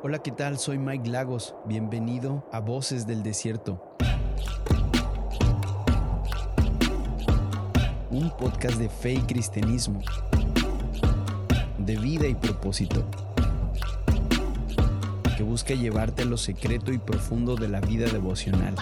Hola, ¿qué tal? Soy Mike Lagos. Bienvenido a Voces del Desierto. Un podcast de fe y cristianismo, de vida y propósito, que busca llevarte a lo secreto y profundo de la vida devocional.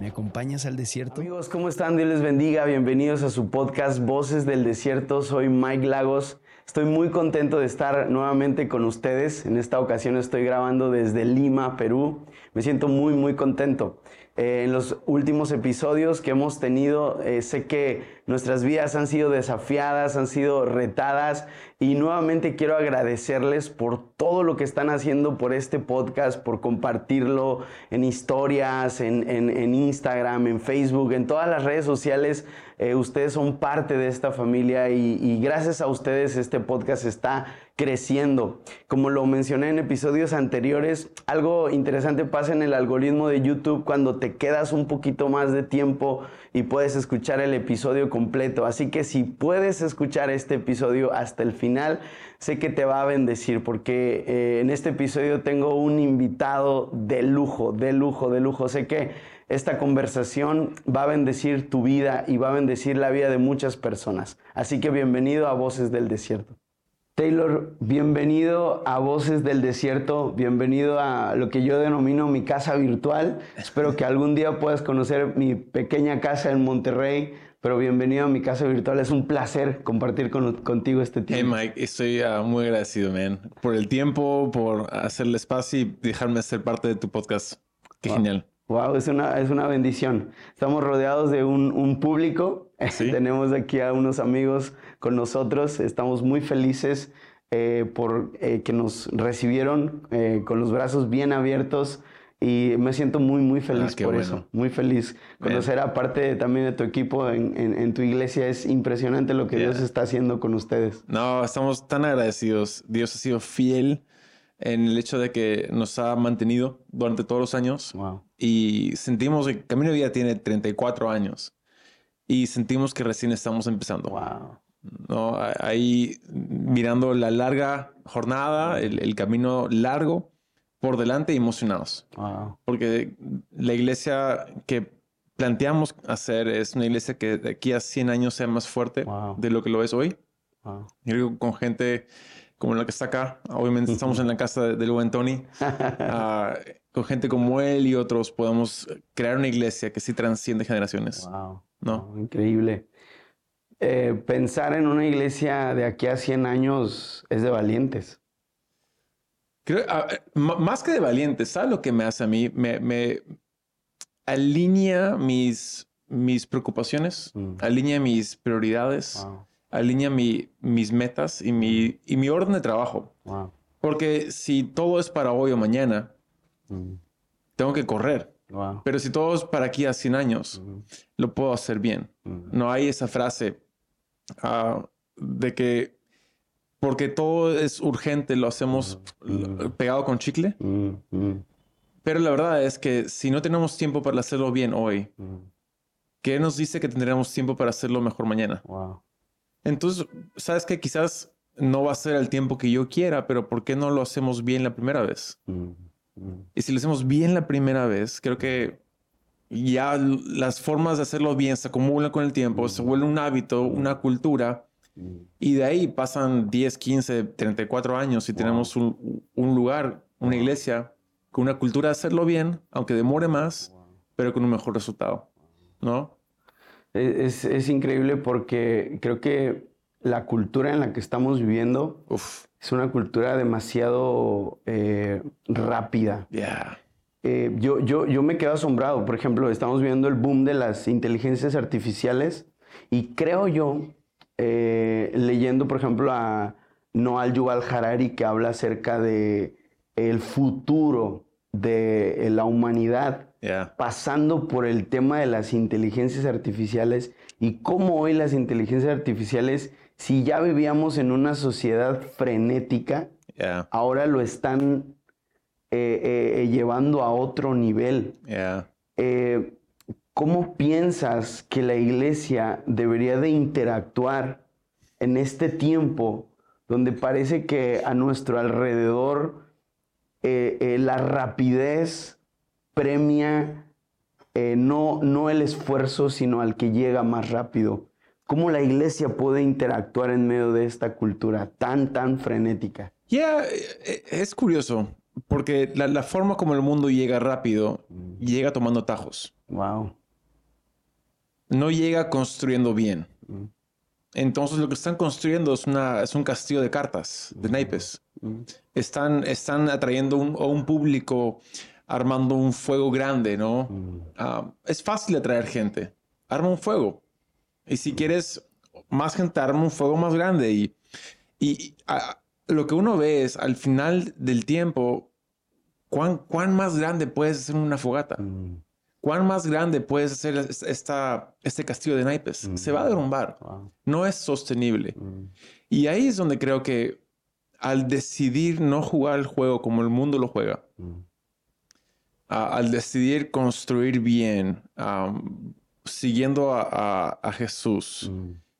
¿Me acompañas al desierto? Amigos, ¿cómo están? Dios les bendiga. Bienvenidos a su podcast Voces del Desierto. Soy Mike Lagos. Estoy muy contento de estar nuevamente con ustedes. En esta ocasión estoy grabando desde Lima, Perú. Me siento muy, muy contento. Eh, en los últimos episodios que hemos tenido, eh, sé que nuestras vidas han sido desafiadas, han sido retadas y nuevamente quiero agradecerles por todo lo que están haciendo por este podcast, por compartirlo en historias, en, en Instagram, en Facebook, en todas las redes sociales. Eh, ustedes son parte de esta familia y, gracias a ustedes este podcast está creciendo. Como lo mencioné en episodios anteriores, algo interesante pasa en el algoritmo de YouTube cuando te quedas un poquito más de tiempo y puedes escuchar el episodio completo. Así que si puedes escuchar este episodio hasta el final, sé que te va a bendecir porque eh, en este episodio tengo un invitado de lujo, de lujo, de lujo. Sé que esta conversación va a bendecir tu vida y va a bendecir la vida de muchas personas. Así que bienvenido a Voces del Desierto. Taylor, bienvenido a Voces del Desierto, bienvenido a lo que yo denomino mi casa virtual. Espero que algún día puedas conocer mi pequeña casa en Monterrey, pero bienvenido a mi casa virtual. Es un placer compartir contigo este tiempo. Hey Mike, estoy uh, muy agradecido, man, por el tiempo, por hacerle espacio y dejarme ser parte de tu podcast. Qué wow. genial. Wow, es una, es una bendición. Estamos rodeados de un, un público. ¿Sí? Tenemos aquí a unos amigos con nosotros. Estamos muy felices eh, por eh, que nos recibieron eh, con los brazos bien abiertos y me siento muy, muy feliz Ah, por bueno. eso. Muy feliz. Conocer aparte también de tu equipo en, en- en tu iglesia es impresionante lo que Yeah. Dios está haciendo con ustedes. No, estamos tan agradecidos. Dios ha sido fiel en el hecho de que nos ha mantenido durante todos los años Wow. y sentimos que Camino de Vida tiene 34 años y sentimos que recién estamos empezando. Wow. ¿no? Ahí mirando la larga jornada, el, el camino largo por delante y emocionados. Wow. Porque la iglesia que planteamos hacer es una iglesia que de aquí a 100 años sea más fuerte de lo que lo es hoy. Con gente como la que está acá. Obviamente estamos en la casa de- del buen Tony. Ah, con gente como él y otros podemos crear una iglesia que sí transciende generaciones. Wow. ¿No? Increíble. Eh, pensar en una iglesia de aquí a 100 años es de valientes. Creo, m- más que de valiente, ¿sabes lo que me hace a mí? Me, me alinea mis, mis preocupaciones, Mm. alinea mis prioridades, Wow. Alinea mi- mis metas y mi, y mi orden de trabajo. Wow. Porque si todo es para hoy o mañana, Mm. tengo que correr. Wow. Pero si todo es para aquí a 100 años, Mm. lo puedo hacer bien. Mm. No hay esa frase ah, de que porque todo es urgente lo hacemos pegado con chicle. Pero la verdad es que si no tenemos tiempo para hacerlo bien hoy. ¿qué nos dice que tendremos tiempo para hacerlo mejor mañana? Wow. Entonces, sabes que quizás no va a ser el tiempo que yo quiera, pero ¿por qué no lo hacemos bien la primera vez? Mm. Mm. Y si lo hacemos bien la primera vez, creo que ya las formas de hacerlo bien se acumulan con el tiempo, se vuelve un hábito, una cultura, Mm. y de ahí pasan 10, 15, 34 años y tenemos un, un lugar, una iglesia, con una cultura de hacerlo bien, aunque demore más, pero con un mejor resultado, ¿no? Es, es increíble porque creo que la cultura en la que estamos viviendo Uf, es una cultura demasiado eh, rápida. yeah. Eh, yo, yo, yo me quedo asombrado. Por ejemplo, estamos viendo el boom de las inteligencias artificiales y creo yo, eh, leyendo, por ejemplo, a Noal Yuval Harari, que habla acerca de el futuro de la humanidad, Yeah. pasando por el tema de las inteligencias artificiales y cómo hoy las inteligencias artificiales, si ya vivíamos en una sociedad frenética, Yeah. ahora lo están eh, eh, llevando a otro nivel. Yeah. Eh, ¿Cómo piensas que la iglesia debería de interactuar en este tiempo donde parece que a nuestro alrededor eh, eh, la rapidez premia eh, no, no el esfuerzo, sino al que llega más rápido. ¿Cómo la iglesia puede interactuar en medio de esta cultura tan, tan frenética? Ya, es curioso, porque la, forma como el mundo llega rápido, llega tomando tajos. Wow. No llega construyendo bien. Entonces lo que están construyendo es, una, es un castillo de cartas, de naipes. Están, están atrayendo un, a un público armando un fuego grande, ¿no? Ah, es fácil atraer gente. Arma un fuego. Y si quieres más gente, arma un fuego más grande. Y, y lo que uno ve es al final del tiempo, ¿cuán, cuán más grande puedes hacer una fogata? ¿Cuán más grande puedes hacer esta, este castillo de naipes? Se va a derrumbar. No es sostenible. Y ahí es donde creo que al decidir no jugar el juego como el mundo lo juega, al decidir construir bien, siguiendo a, Jesús,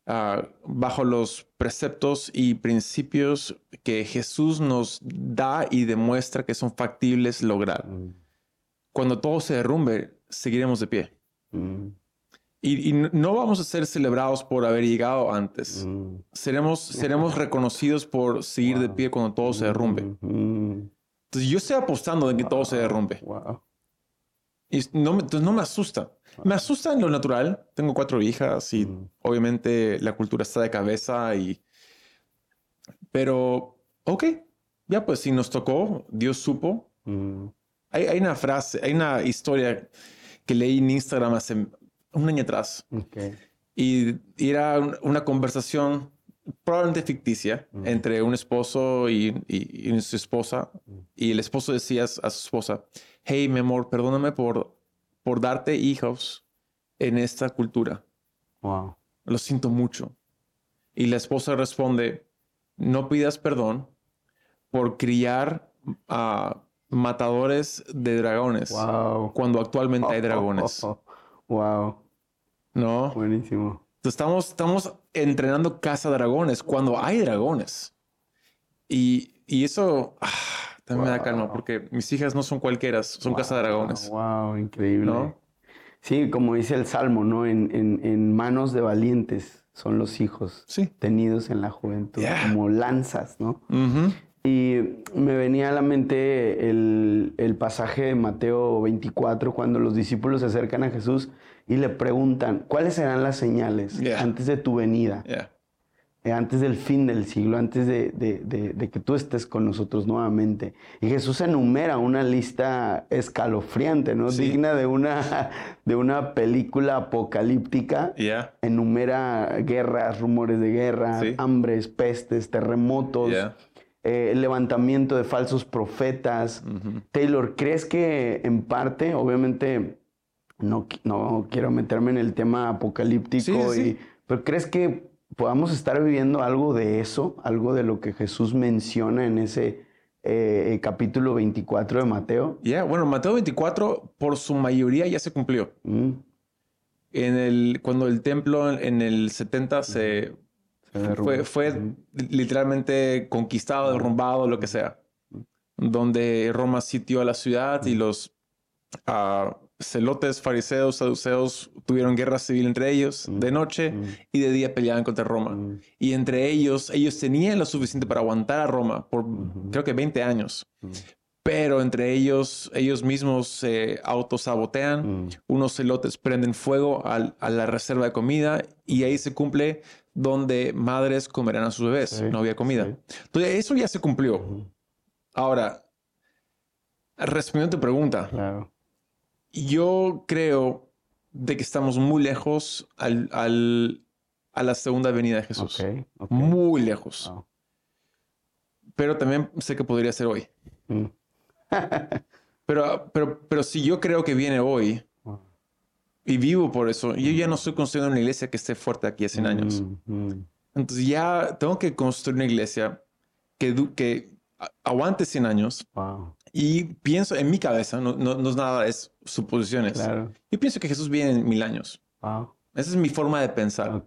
bajo los preceptos y principios que Jesús nos da y demuestra que son factibles lograr. Cuando todo se derrumbe, seguiremos de pie. Mm. Y, no vamos a ser celebrados por haber llegado antes. Mm. Seremos, seremos reconocidos por seguir de pie cuando todo se derrumbe. Mm. Entonces yo estoy apostando de que todo se derrumbe. Y no, entonces no me asusta. Me asusta en lo natural. Tengo cuatro hijas y obviamente la cultura está de cabeza y... Pero, ok, ya pues si nos tocó, Dios supo. Hay, hay, una frase, hay una historia que leí en Instagram hace un año atrás. Y, era una conversación probablemente ficticia entre un esposo y, su esposa. Y el esposo decía a su esposa, hey, mi amor, perdóname por, por darte hijos en esta cultura. Wow. Lo siento mucho. Y la esposa responde, no pidas perdón por criar a matadores de dragones. Cuando actualmente hay dragones. wow. ¿No? Buenísimo. Estamos, estamos entrenando caza dragones cuando hay dragones. Y, eso ah, también me da calma porque mis hijas no son cualquiera, son caza dragones. Wow, increíble. Sí, como dice el Salmo, ¿no? En, manos de valientes son los hijos tenidos en la juventud, como lanzas, ¿no? Y me venía a la mente el, pasaje de Mateo 24, cuando los discípulos se acercan a Jesús y le preguntan, ¿cuáles serán las señales antes de tu venida? Eh, antes del fin del siglo, antes de, que tú estés con nosotros nuevamente. Y Jesús enumera una lista escalofriante, ¿no? Digna de una, de una película apocalíptica. Enumera guerras, rumores de guerra, hambres, pestes, terremotos. Eh, el levantamiento de falsos profetas. Taylor, ¿crees que en parte, obviamente, no, no quiero meterme en el tema apocalíptico, y, pero crees que podamos estar viviendo algo de eso, algo de lo que Jesús menciona en ese eh, capítulo 24 de Mateo? Ya, bueno, Mateo 24 por su mayoría ya se cumplió. Mm. En el, cuando el templo en el 70 se fue, fue literalmente conquistado, derrumbado, lo que sea. Donde Roma sitió a la ciudad y los uh, celotes, fariseos, saduceos tuvieron guerra civil entre ellos de noche y de día peleaban contra Roma. Y entre ellos, ellos tenían lo suficiente para aguantar a Roma por creo que 20 años. Pero entre ellos, ellos mismos se autosabotean, unos celotes prenden fuego a la reserva de comida y ahí se cumple donde madres comerán a sus bebés. no había comida. Entonces, eso ya se cumplió. Ahora, respondiendo a tu pregunta, yo creo de que estamos muy lejos al, a la segunda venida de Jesús. Muy lejos. Pero también sé que podría ser hoy. Mm. pero, pero, pero si yo creo que viene hoy, y vivo por eso. Yo ya no estoy construyendo una iglesia que esté fuerte aquí a 100 años. Mm, mm. Entonces ya tengo que construir una iglesia que, que aguante 100 años. Y pienso en mi cabeza, no, no, es nada, es suposiciones. Yo pienso que Jesús viene en mil años. Esa es mi forma de pensar.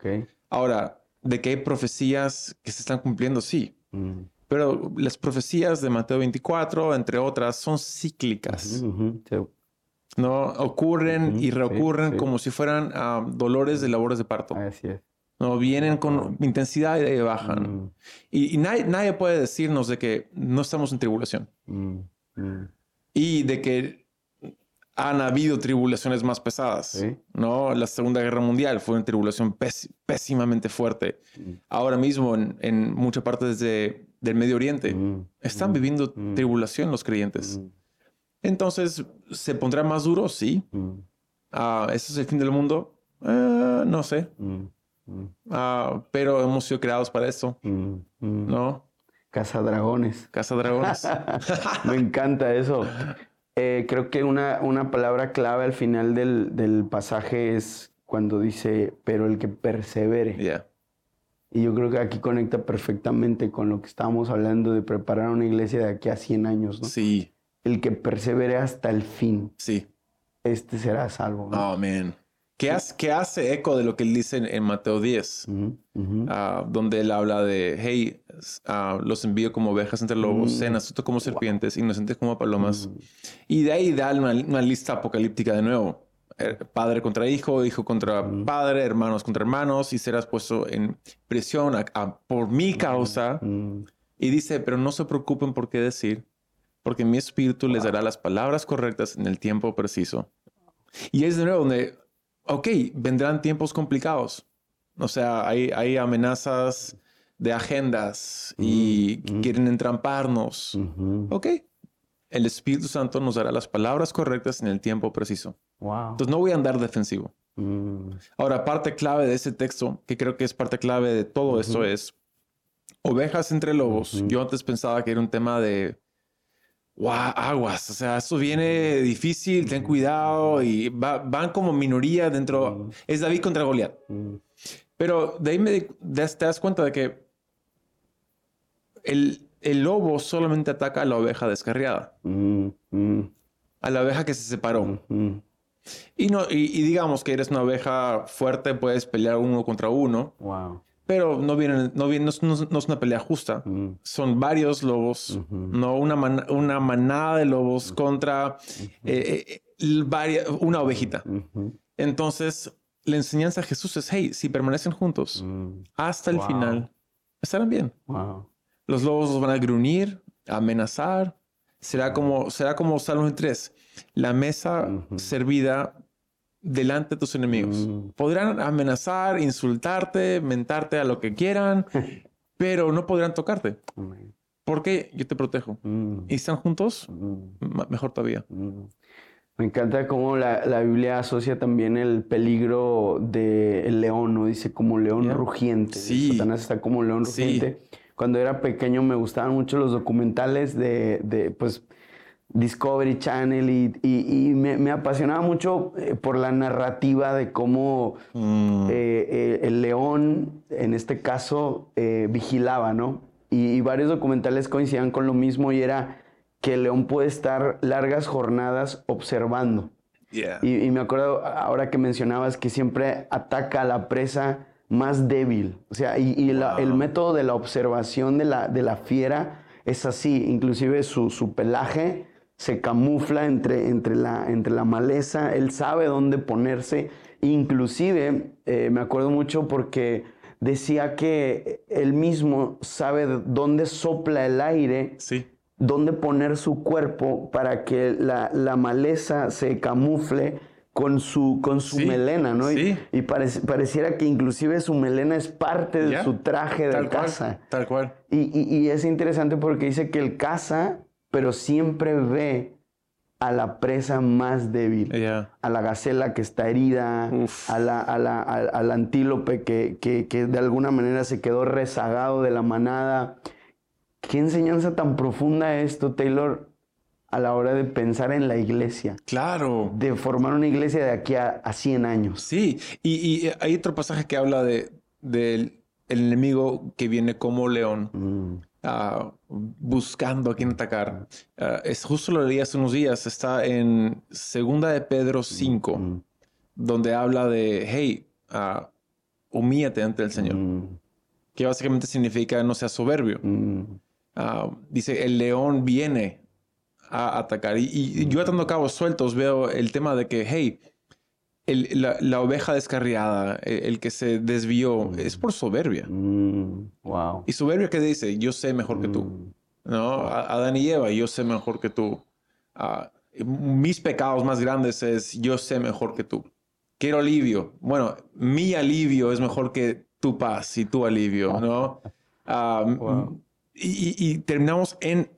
Ahora, de que hay profecías que se están cumpliendo, sí. Mm. Pero las profecías de Mateo 24, entre otras, son cíclicas. ¿no? Ocurren y reocurren sí. como si fueran ah, dolores de labores de parto. Así es. ¿no? Vienen con intensidad y de ahí bajan. Mm, Y, y nadie, nadie puede decirnos de que no estamos en tribulación mm. y de que han habido tribulaciones más pesadas. Sí. ¿no? La Segunda Guerra Mundial fue una tribulación pés- pésimamente fuerte. Mm. Ahora mismo en, en muchas partes de- del Medio Oriente Mm, están mm, viviendo mm. tribulación los creyentes. Entonces, ¿se pondrá más duro? Sí. Ah, ¿Eso es el fin del mundo? Eh, no sé. Ah, pero hemos sido creados para eso. ¿no? Cazadragones. Casa dragones. Me encanta eso. Eh, creo que una, una palabra clave al final del, del pasaje es cuando dice, pero el que persevere. Yeah. Y yo creo que aquí conecta perfectamente con lo que estábamos hablando de preparar una iglesia de aquí a 100 años, ¿no? Sí, El que persevere hasta el fin, sí. este será salvo. ¿no? Oh, man. ¿Qué hace, qué hace eco de lo que él dice en, en Mateo 10? Ujú, ujú. ah, donde él habla de, hey, ah, los envío como ovejas entre lobos, Mm. sean astutos como serpientes, inocentes como palomas. Mm, Y de ahí da una, una lista apocalíptica de nuevo. Eh, Padre contra hijo, hijo contra padre, hermanos contra hermanos, y serás puesto en prisión a- a- por mi causa. Y dice, pero no se preocupen por qué decir, porque mi espíritu les dará las palabras correctas en el tiempo preciso. Y es de nuevo donde, ok, vendrán tiempos complicados. O sea, hay, hay amenazas de agendas y Mm, mm. quieren entramparnos. Ok, el Espíritu Santo nos dará las palabras correctas en el tiempo preciso. Wow. Entonces no voy a andar defensivo. Mm, Ahora, parte clave de ese texto, que creo que es parte clave de todo esto, es ovejas entre lobos. Yo antes pensaba que era un tema de "Guau, aguas. O sea, esto viene difícil, ten cuidado y va- van como minoría dentro. Es David contra Goliat. Pero de ahí me te das cuenta de que el, el lobo solamente ataca a la oveja descarriada, a la oveja que se separó. Y, no, y, y digamos que eres una oveja fuerte, puedes pelear uno contra uno. Wow. Pero no, vienen, no, viene, no, es- no es- no es una pelea justa. Mm, Son varios lobos, no una, man- una manada de lobos contra eh, eh, varia- una ovejita. Entonces, la enseñanza de Jesús es, hey, si permanecen juntos mm, hasta el Wow. final, estarán bien. Wow. Los lobos los van a gruñir, amenazar. Será como, será como Salmo 3, la mesa servida delante de tus enemigos. Mm. Podrán amenazar, insultarte, mentarte a lo que quieran, pero no podrán tocarte. Amén. Porque yo te protejo. Mm, Y están juntos, mm, mejor todavía. mm. Me encanta cómo la, la Biblia asocia también el peligro del león, ¿no? Dice como león Yeah. rugiente. Sí. Satanás está como león Sí. rugiente. Cuando era pequeño me gustaban mucho los documentales de, de, pues, Discovery Channel y, y- y me, me apasionaba mucho eh, por la narrativa de cómo Mm, eh, eh, el león, en este caso, eh, vigilaba, ¿no? Y, y varios documentales coincidían con lo mismo y era que el león puede estar largas jornadas observando. yeah. Y, me acuerdo ahora que mencionabas que siempre ataca a la presa más débil. O sea, y, la- el método de la observación de la, de la fiera es así. Inclusive su, su pelaje se camufla entre, entre, la, entre la maleza. Él sabe dónde ponerse. Inclusive, eh, me acuerdo mucho porque decía que él mismo sabe dónde sopla el aire Sí. dónde poner su cuerpo para que la, la maleza se camufle con su, con su Sí, melena, ¿no? Y- sí. Y, parec- pareciera que inclusive su melena es parte de su traje de Tal cual. Tal cual. Y, y- y es interesante porque dice que él caza, pero siempre ve a la presa más débil Yeah. a la gacela que está herida, a la- a la- al, al antílope que, que- que de alguna manera se quedó rezagado de la manada. ¿Qué enseñanza tan profunda esto, Taylor, a la hora de pensar en la iglesia? Claro. De formar una iglesia de aquí a, a 100 años. Sí. Y, y hay otro pasaje que habla de, del el enemigo que viene como león. Mm, ah, buscando a quién atacar. Ah, es justo lo leí hace unos días. Está en Segunda de Pedro 5, mm, donde habla de, hey, ah, humíllate ante el Señor. mm, que básicamente significa no sea soberbio. Mm, dice, el león viene a atacar. Y, y yo atando cabos sueltos veo el tema de que, hey, el- la, la oveja descarriada, el, el que se desvió, es por soberbia. mm, wow. Y soberbia que dice, yo sé mejor que tú. ¿No? A- Adán y Eva, yo sé mejor que tú. Ah, mis pecados más grandes es, yo sé mejor que tú. Quiero alivio. Bueno, mi alivio es mejor que tu paz y tu alivio, ¿no? Ah, Wow. y, y- terminamos en,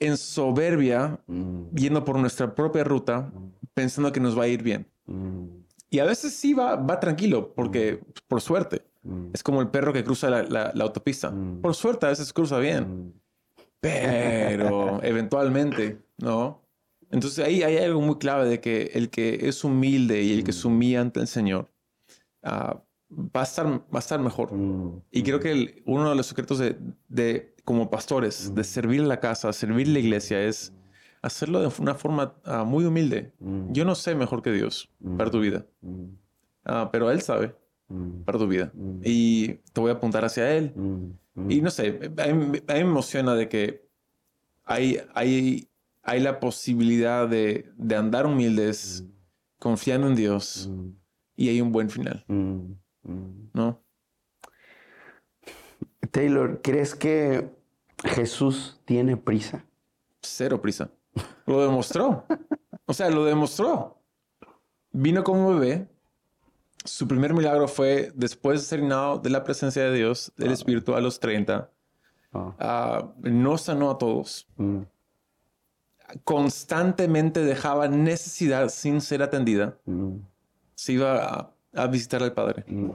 en soberbia, Mm, yendo por nuestra propia ruta, pensando que nos va a ir bien. Mm, Y a veces sí va, va tranquilo, porque por suerte. mm, Es como el perro que cruza la, la- la autopista. Mm. Por suerte a veces cruza bien, mm, pero eventualmente, ¿no? Entonces ahí hay algo muy clave de que el que es humilde y el que se humilla ante el Señor ah, va, a estar, va a estar mejor. mm, Y creo que el- uno de los secretos de, de como pastores, de servir la casa, servir la iglesia, es hacerlo de una forma ah, muy humilde. mm, Yo no sé mejor que Dios para tu vida, mm, ah, pero Él sabe mm, para tu vida. Mm. Y te voy a apuntar hacia Él. mm, mm. Y no sé, a mí, a mí me emociona de que hay, hay, hay la posibilidad de, de andar humildes, confiando en Dios, Mm, y hay un buen final, mm, mm. ¿no? Taylor, ¿crees que Jesús tiene prisa? Cero prisa. Lo demostró. O sea, lo demostró. Vino como bebé. Su primer milagro fue después de ser llenado de la presencia de Dios, del Espíritu a los 30. Ah, Ah, no sanó a todos. mm, Constantemente dejaba necesidad sin ser atendida. mm, Se iba a, a visitar al Padre. mm,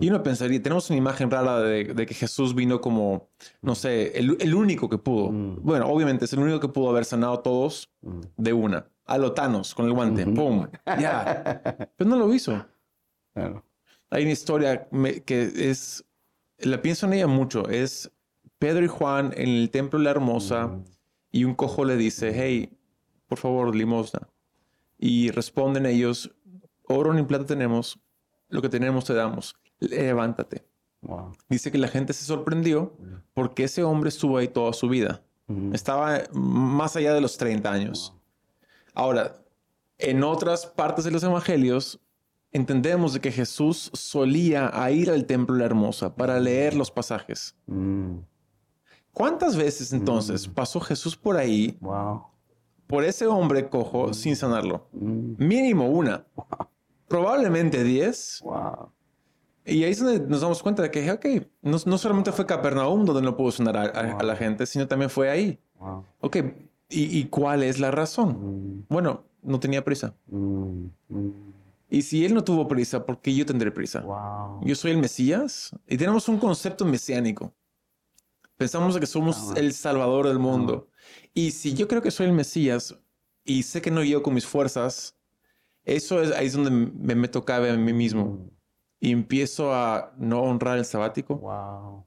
Y uno pensaría, tenemos una imagen rara de, de que Jesús vino como, no sé, el, el único que pudo. Mm. Bueno, obviamente es el único que pudo haber sanado a todos mm. de una. A lo Thanos con el guante. ¡Pum! Ya. Pero no lo hizo. Claro. Hay una historia me- que es, la pienso en ella mucho. Es Pedro y Juan en el templo de la hermosa y un cojo le dice, hey, por favor, limosna. Y responden ellos, oro ni plata tenemos, lo que tenemos te damos. Levántate. Wow. Dice que la gente se sorprendió porque ese hombre estuvo ahí toda su vida. Mm, Estaba más allá de los 30 años. Ahora, en otras partes de los evangelios, entendemos de que Jesús solía a ir al templo de la hermosa para leer los pasajes. mm, ¿Cuántas veces entonces pasó Jesús por ahí, Wow. por ese hombre cojo, sin sanarlo? Mm, Mínimo una. Probablemente diez. Wow. Y ahí es donde nos damos cuenta de que, ok, no, no solamente fue Capernaum donde no pudo sanar a, a- a la gente, sino también fue ahí. Wow. Ok, ¿y, y cuál es la razón? Mm, Bueno, no tenía prisa. mm, mm, Y si él no tuvo prisa, ¿por qué yo tendré prisa? Wow. Yo soy el Mesías y tenemos un concepto mesiánico. Pensamos que somos Ah. el Salvador del mundo. Y si yo creo que soy el Mesías y sé que no llego con mis fuerzas, eso es ahí es donde me meto cabe a mí mismo y empiezo a no honrar el sabático, Wow.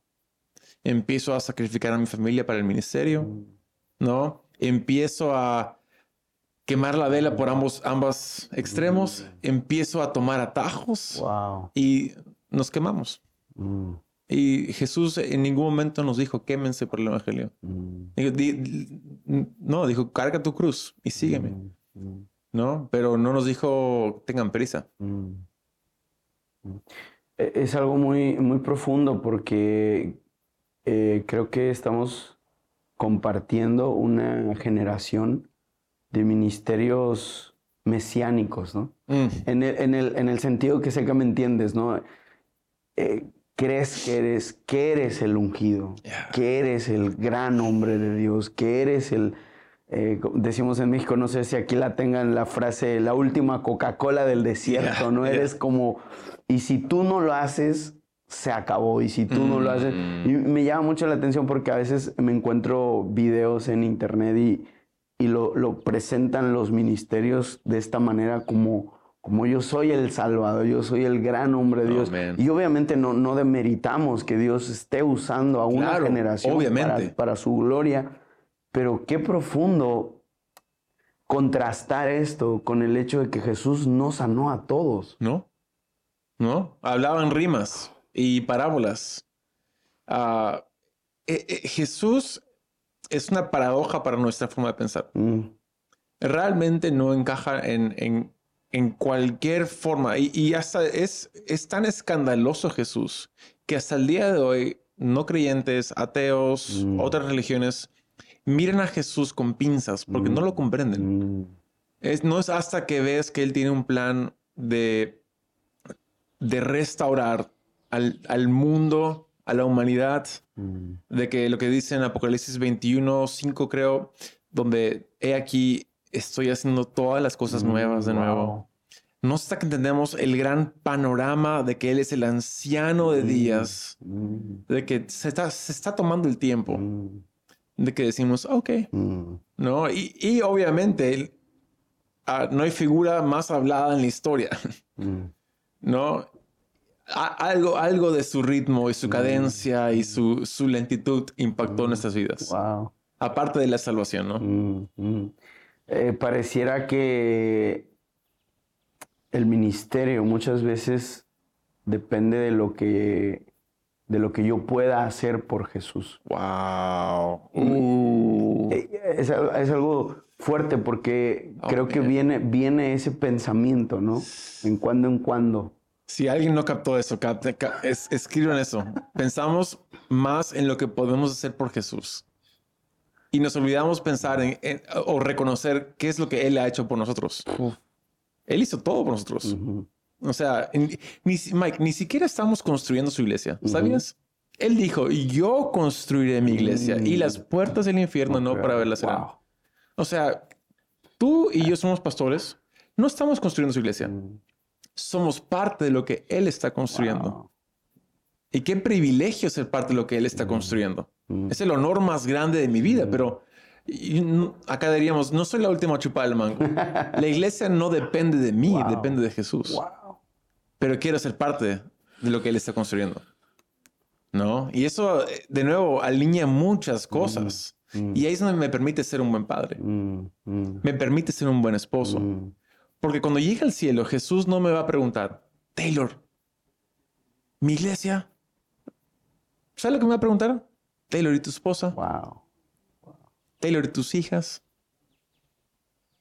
empiezo a sacrificar a mi familia para el ministerio, Mm, ¿no? Empiezo a quemar la vela por ambos, ambos extremos, empiezo a tomar atajos Wow. y nos quemamos. Mm, Y Jesús en ningún momento nos dijo, quémense por el Evangelio. mm, di- di- no, dijo, carga tu cruz y sígueme, mm, ¿no? Pero no nos dijo, tengan prisa. E- Es algo muy, muy profundo porque eh, creo que estamos compartiendo una generación de ministerios mesiánicos, ¿no? Mm, En el, en el, en el sentido que sé que me entiendes, ¿no? Eh, crees que eres, que eres el ungido, Yeah. que eres el gran hombre de Dios, que eres el, eh, decimos en México, no sé si aquí la tengan la frase, la última Coca-Cola del desierto, Yeah, ¿no? yeah. Eres como, y si tú no lo haces, se acabó, y si tú no lo haces, y Mm. me llama mucho la atención porque a veces me encuentro videos en internet y, y lo, lo presentan los ministerios de esta manera como, como yo soy el Salvador, yo soy el gran hombre de Dios. Y obviamente no, no demeritamos que Dios esté usando a una Claro, generación. Para, para su gloria, pero qué profundo contrastar esto con el hecho de que Jesús no sanó a todos. ¿No? ¿No? Hablaban rimas y parábolas. ah, eh, eh, Jesús es una paradoja para nuestra forma de pensar. Mm, Realmente no encaja en, en, en cualquier forma. Y, y hasta es, es tan escandaloso Jesús que hasta el día de hoy no creyentes, ateos, Mm. otras religiones, miran a Jesús con pinzas porque no lo comprenden. mm, Es, no es hasta que ves que él tiene un plan de, de restaurar al, al mundo, a la humanidad, mm, de que lo que dice en Apocalipsis 21, 5 creo, donde he aquí, estoy haciendo todas las cosas nuevas de nuevo. No hasta que entendemos el gran panorama de que Él es el anciano de días, Mm, de que se está, se está tomando el tiempo, mm, de que decimos, ok, mm, ¿no? Y, y obviamente él, ah, no hay figura más hablada en la historia, mm. ¿no? A- algo, algo de su ritmo y su cadencia y su, su lentitud impactó nuestras vidas, Wow. aparte de la salvación, ¿no? Mm, mm. Eh, pareciera que el ministerio muchas veces depende de lo que de lo que yo pueda hacer por Jesús. Wow. Uh. Eh, Es, al- es algo fuerte porque Oh, creo que viene, viene ese pensamiento, ¿no? En cuando en cuando. Si alguien no captó eso, capte- es, escriban eso. Pensamos más en lo que podemos hacer por Jesús. Y nos olvidamos pensar en, en- o reconocer qué es lo que Él ha hecho por nosotros. Él hizo todo por nosotros. Ujú. O sea, ni, Mike, ni siquiera estamos construyendo su iglesia. ¿Sabías? Él dijo, yo construiré mi iglesia y las puertas del infierno no para verla serán. Wow. O sea, tú y yo somos pastores. No estamos construyendo su iglesia. Mm, Somos parte de lo que Él está construyendo. wow. Y qué privilegio ser parte de lo que Él está construyendo. Mm. Es el honor más grande de mi vida, pero y no- acá diríamos, no soy la última chupada del mango. La iglesia no depende de mí, Wow. depende de Jesús. Wow. Pero quiero ser parte de lo que Él está construyendo. ¿No? Y eso, de nuevo, alinea muchas cosas. Mm. Y ahí es donde me permite ser un buen padre. Mm, mm, Me permite ser un buen esposo. Porque cuando llegue al cielo, Jesús no me va a preguntar, Taylor, mi iglesia. ¿Sabes lo que me va a preguntar? Taylor y tu esposa. Wow. Taylor y tus hijas.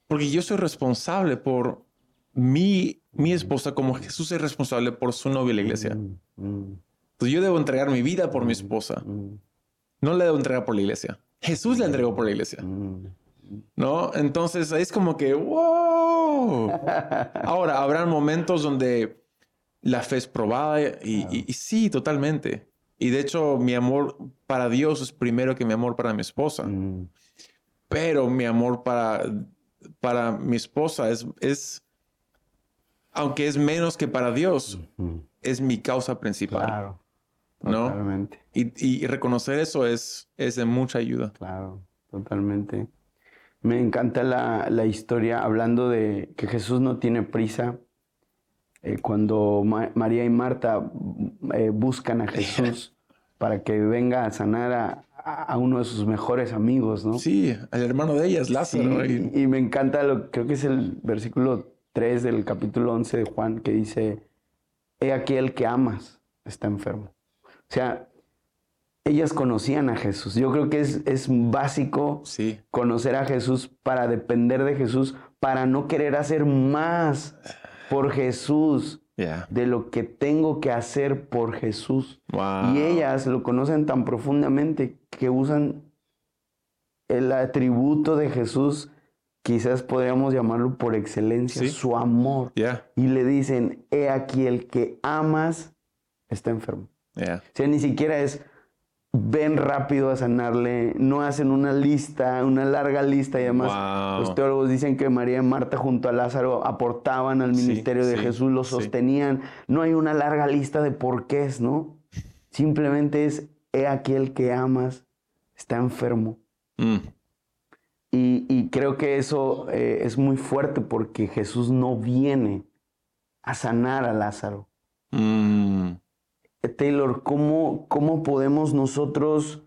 Porque yo soy responsable por mi, mi esposa como Jesús es responsable por su novia la iglesia. Mm, mm, Entonces yo debo entregar mi vida por mi esposa. mm, No la debo entregar por la iglesia. Jesús la entregó por la iglesia. ¿No? Entonces es como que, wow. Ahora, habrán momentos donde la fe es probada y, y- y sí, totalmente. Y de hecho, mi amor para Dios es primero que mi amor para mi esposa. Mm, Pero mi amor para, para mi esposa es, es, aunque es menos que para Dios, mm. es mi causa principal. Claro. ¿No? Totalmente. Y, y reconocer eso es, es de mucha ayuda. Claro, totalmente. Me encanta la, la historia hablando de que Jesús no tiene prisa. Eh, cuando Ma- María y Marta eh, buscan a Jesús para que venga a sanar a, uno de sus mejores amigos, ¿no? Sí, el hermano de ella es Lázaro. Sí, y me encanta, lo, creo que es el versículo 3 del capítulo 11 de Juan que dice, he aquí el que amas está enfermo. O sea, ellas conocían a Jesús. Yo creo que es, es básico sí. conocer a Jesús para depender de Jesús, para no querer hacer más por Jesús de lo que tengo que hacer por Jesús. Wow. Y ellas lo conocen tan profundamente que usan el atributo de Jesús, quizás podríamos llamarlo por excelencia, Sí. su amor. Y le dicen, he aquí el que amas está enfermo. O sea, ni siquiera es, ven rápido a sanarle, no hacen una lista, una larga lista y además Wow. los teólogos dicen que María y Marta junto a Lázaro aportaban al Sí, ministerio de sí, Jesús, lo sí. sostenían. No hay una larga lista de porqués, ¿no? Simplemente es, he aquí el que amas está enfermo. Mm. Y, y creo que eso eh, es muy fuerte porque Jesús no viene a sanar a Lázaro. Mm. Taylor, ¿cómo, cómo podemos nosotros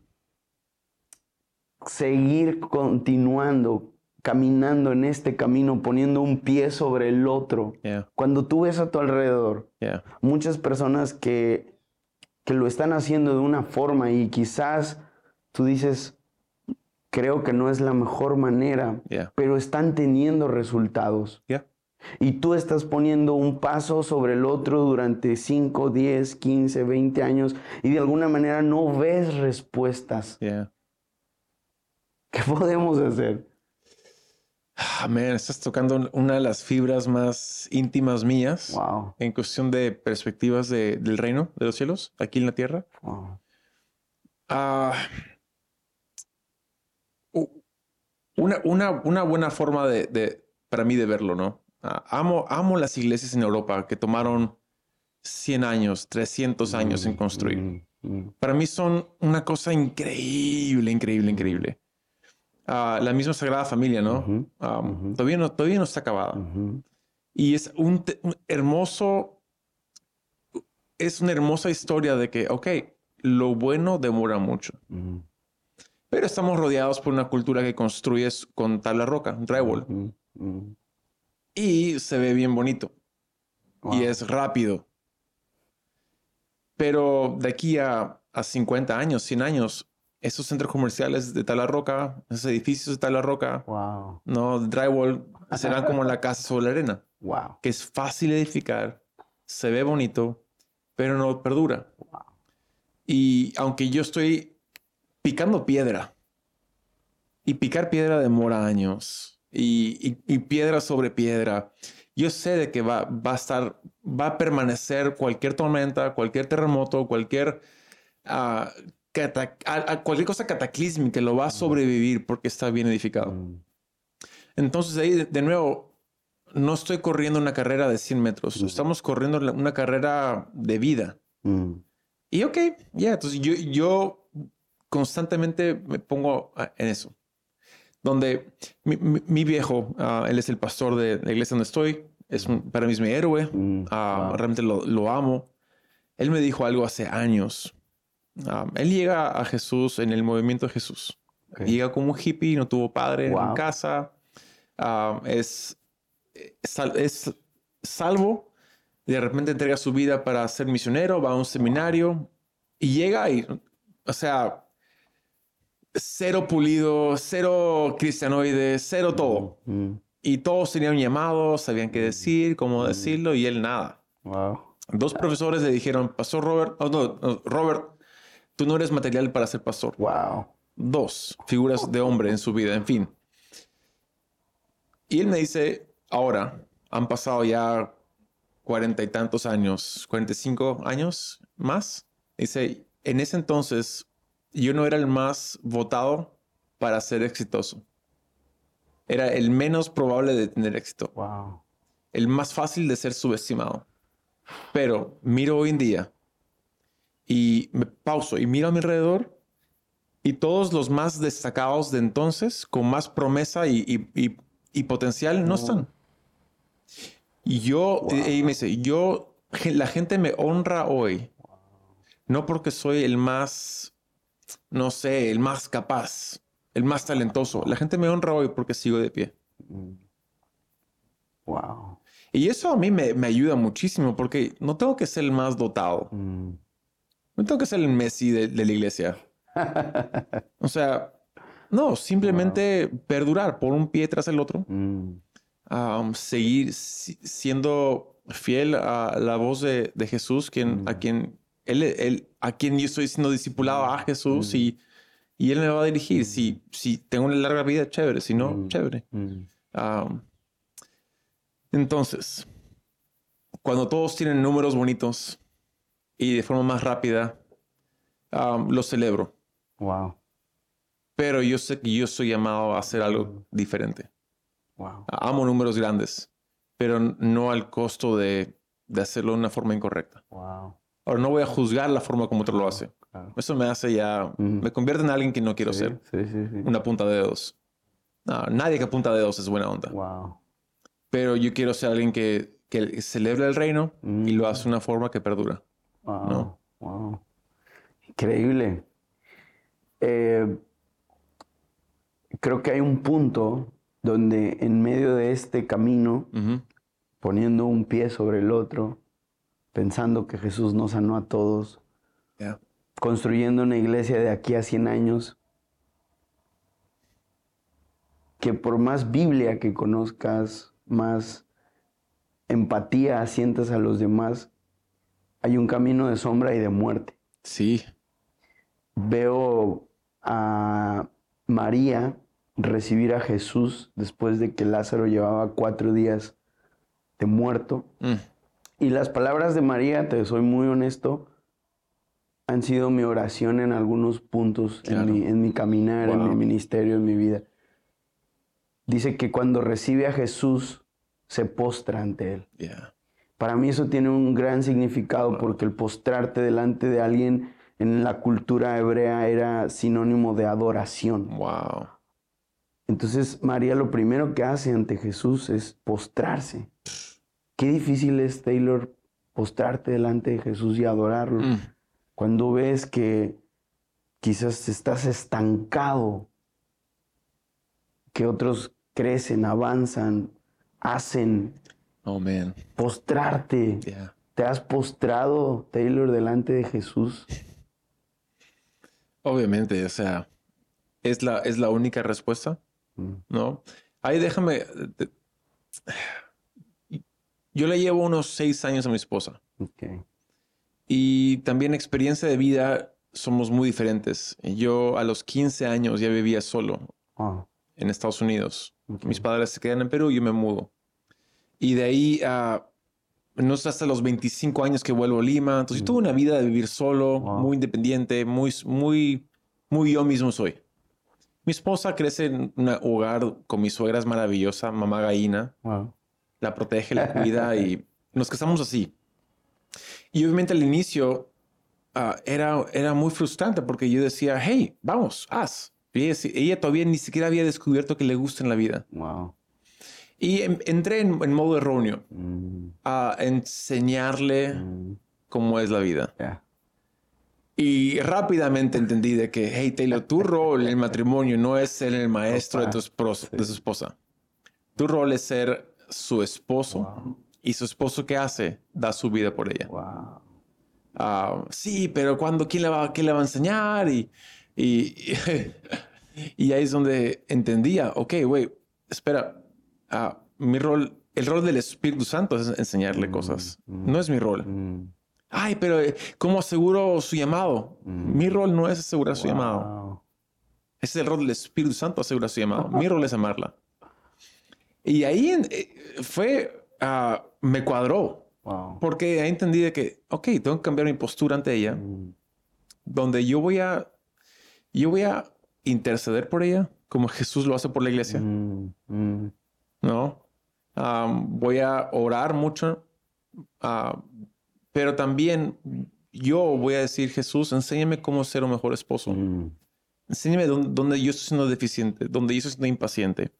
seguir continuando, caminando en este camino, poniendo un pie sobre el otro? Cuando tú ves a tu alrededor muchas personas que que lo están haciendo de una forma y quizás tú dices, creo que no es la mejor manera, Yeah. pero están teniendo resultados. Y tú estás poniendo un paso sobre el otro durante 5, 10, 15, 20 años y de alguna manera no ves respuestas. Yeah. ¿Qué podemos hacer? Ah, man, estás tocando una de las fibras más íntimas mías Wow. en cuestión de perspectivas de- del reino de los cielos aquí en la tierra. wow. Ah, una, una, una buena forma de, de- para mí de verlo, ¿no? Amo, amo las iglesias en Europa que tomaron 100 años, 300 años en construir. Mm, mm, Para mí son una cosa increíble, increíble, increíble. Ah, la misma Sagrada Familia, ¿no? Ujú, Ah, ujú. todavía, no, todavía no está acabada. ujú. Y es un, un hermoso, es una hermosa historia de que, ok, lo bueno demora mucho, Mm, pero estamos rodeados por una cultura que construyes con tabla roca, drywall, mm, mm. Y se ve bien bonito Wow. y es rápido. Pero de aquí a, a 50 años, 100 años, esos centros comerciales de tabla roca, esos edificios de tabla roca, Wow. no, drywall, serán como la casa sobre la arena. Wow. que es fácil edificar, se ve bonito, pero no perdura. Y aunque yo estoy picando piedra, y picar piedra demora años, y, y- y piedra sobre piedra, yo sé de que va, va a estar, va a permanecer cualquier tormenta, cualquier terremoto, cualquier, ah, cata- a- a cualquier cosa cataclísmica, lo va a sobrevivir porque está bien edificado. Mm, Entonces ahí de- nuevo, no estoy corriendo una carrera de 100 metros, estamos corriendo una carrera de vida. mm, Y ok, ya, entonces yo, yo constantemente me pongo ah, en eso. Donde mi, mi- mi viejo, ah, él es el pastor de la iglesia donde estoy, es para mí es mi héroe, mm, ah, wow. realmente lo, lo amo. Él me dijo algo hace años. Ah, él llega a Jesús en el movimiento de Jesús. Llega como un hippie, no tuvo padre Wow. en casa. Es, sal- es salvo. De repente entrega su vida para ser misionero, va a un seminario y llega y, o sea, cero pulido, cero cristianoide, cero todo. Mm, Y todos tenían un llamado, sabían qué decir, cómo decirlo y él nada. wow. Dos profesores le dijeron, Pastor Robert, oh, no, no, Robert, tú no eres material para ser pastor Wow. dos figuras de hombre en su vida, en fin. Y él me dice, ahora, han pasado ya cuarenta y tantos años, 45 años más. Dice, en ese entonces yo no era el más votado para ser exitoso. Era el menos probable de tener éxito, Wow. el más fácil de ser subestimado. Pero miro hoy en día y me pauso y miro a mi alrededor y todos los más destacados de entonces, con más promesa y, y- y- y potencial, no están. Y yo, y- y me dice, yo, la gente me honra hoy, no porque soy el más, no sé, el más capaz, el más talentoso. La gente me honra hoy porque sigo de pie. Mm. Wow. Y eso a mí me, me ayuda muchísimo porque no tengo que ser el más dotado. Mm. No tengo que ser el Messi de, de la iglesia. O sea, no, simplemente perdurar por un pie tras el otro. Mm. um, seguir si- siendo fiel a la voz de, de Jesús, quien, a quien él, él- a quien yo estoy siendo discipulado a Jesús y, y él me va a dirigir. Si, si tengo una larga vida, chévere. Si no, Mm. chévere. Mm. Um, entonces, cuando todos tienen números bonitos y de forma más rápida, um, lo celebro. Wow. Pero yo sé que yo soy llamado a hacer algo diferente. Wow. Amo números grandes, pero no al costo de, de hacerlo de una forma incorrecta. Wow. Ahora, no voy a juzgar la forma como otro lo hace. Claro. Eso me hace ya, me convierte en alguien que no quiero Sí, ser. Sí, sí, sí. Una punta de dedos. No, nadie que apunta dedos es buena onda. Wow. Pero yo quiero ser alguien que, que celebra el reino y lo hace de una forma que perdura. Wow. No. Wow. Increíble. Eh, creo que hay un punto donde en medio de este camino, poniendo un pie sobre el otro, pensando que Jesús nos sanó a todos, Yeah. construyendo una iglesia de aquí a 100 años, que por más Biblia que conozcas, más empatía sientas a los demás, hay un camino de sombra y de muerte. Sí. Veo a María recibir a Jesús después de que Lázaro llevaba cuatro días de muerto. Mm. Y las palabras de María, te soy muy honesto, han sido mi oración en algunos puntos Claro. en, mi, en mi caminar, en mi ministerio, en mi vida. Dice que cuando recibe a Jesús, se postra ante Él. Yeah. Para mí eso tiene un gran significado porque el postrarte delante de alguien en la cultura hebrea era sinónimo de adoración. Wow. Entonces María lo primero que hace ante Jesús es postrarse. Qué difícil es, Taylor, postrarte delante de Jesús y adorarlo. Mm. Cuando ves que quizás estás estancado, que otros crecen, avanzan, hacen, Oh, man. postrarte. Yeah. ¿Te has postrado, Taylor, delante de Jesús? Obviamente, o sea, es la, es la única respuesta, Mm. ¿no? Ahí déjame. te- Yo le llevo unos seis años a mi esposa Ok. y también experiencia de vida somos muy diferentes. Yo a los 15 años ya vivía solo Wow. en Estados Unidos. Mis padres se quedan en Perú y yo me mudo. Y de ahí a, no sé, hasta los 25 años que vuelvo a Lima. Entonces, yo tuve una vida de vivir solo, Wow. muy independiente, muy, muy, muy yo mismo soy. Mi esposa crece en un hogar con mi suegra, es maravillosa, mamá gallina. Wow. La protege, la cuida y nos casamos así. Y obviamente al inicio ah, era, era muy frustrante porque yo decía, hey, vamos, haz. Y ella, ella todavía ni siquiera había descubierto que le gusta en la vida. Wow. Y em- entré en, en modo erróneo Mm, a enseñarle mm, cómo es la vida. Y rápidamente entendí de que, hey, Taylor, tu rol en el matrimonio no es ser el maestro de tu, de su esposa. Tu rol es ser su esposo. Wow. Y su esposo, ¿qué hace? Da su vida por ella. Wow. Ah, sí, pero cuando ¿quién le va, quién le va a enseñar? Y, y, y ahí es donde entendía, ok, güey, espera, ah, mi rol, el rol del Espíritu Santo es enseñarle Mm, cosas. mm. No es mi rol. Mm, Ay, pero eh, ¿cómo aseguro su llamado? Mi rol no es asegurar su llamado. Ese es el rol del Espíritu Santo, asegurar su llamado. Mi rol es amarla. Y ahí en- eh, fue, ah, me cuadró, Wow. porque ahí entendí de que, ok, tengo que cambiar mi postura ante ella, Mm, donde yo voy a, yo voy a interceder por ella, como Jesús lo hace por la iglesia, mm, mm, ¿no? Voy a orar mucho, ah, pero también yo voy a decir, Jesús, enséñame cómo ser un mejor esposo. mm, Enséñame dónde, dónde yo estoy siendo deficiente, donde yo estoy siendo impaciente.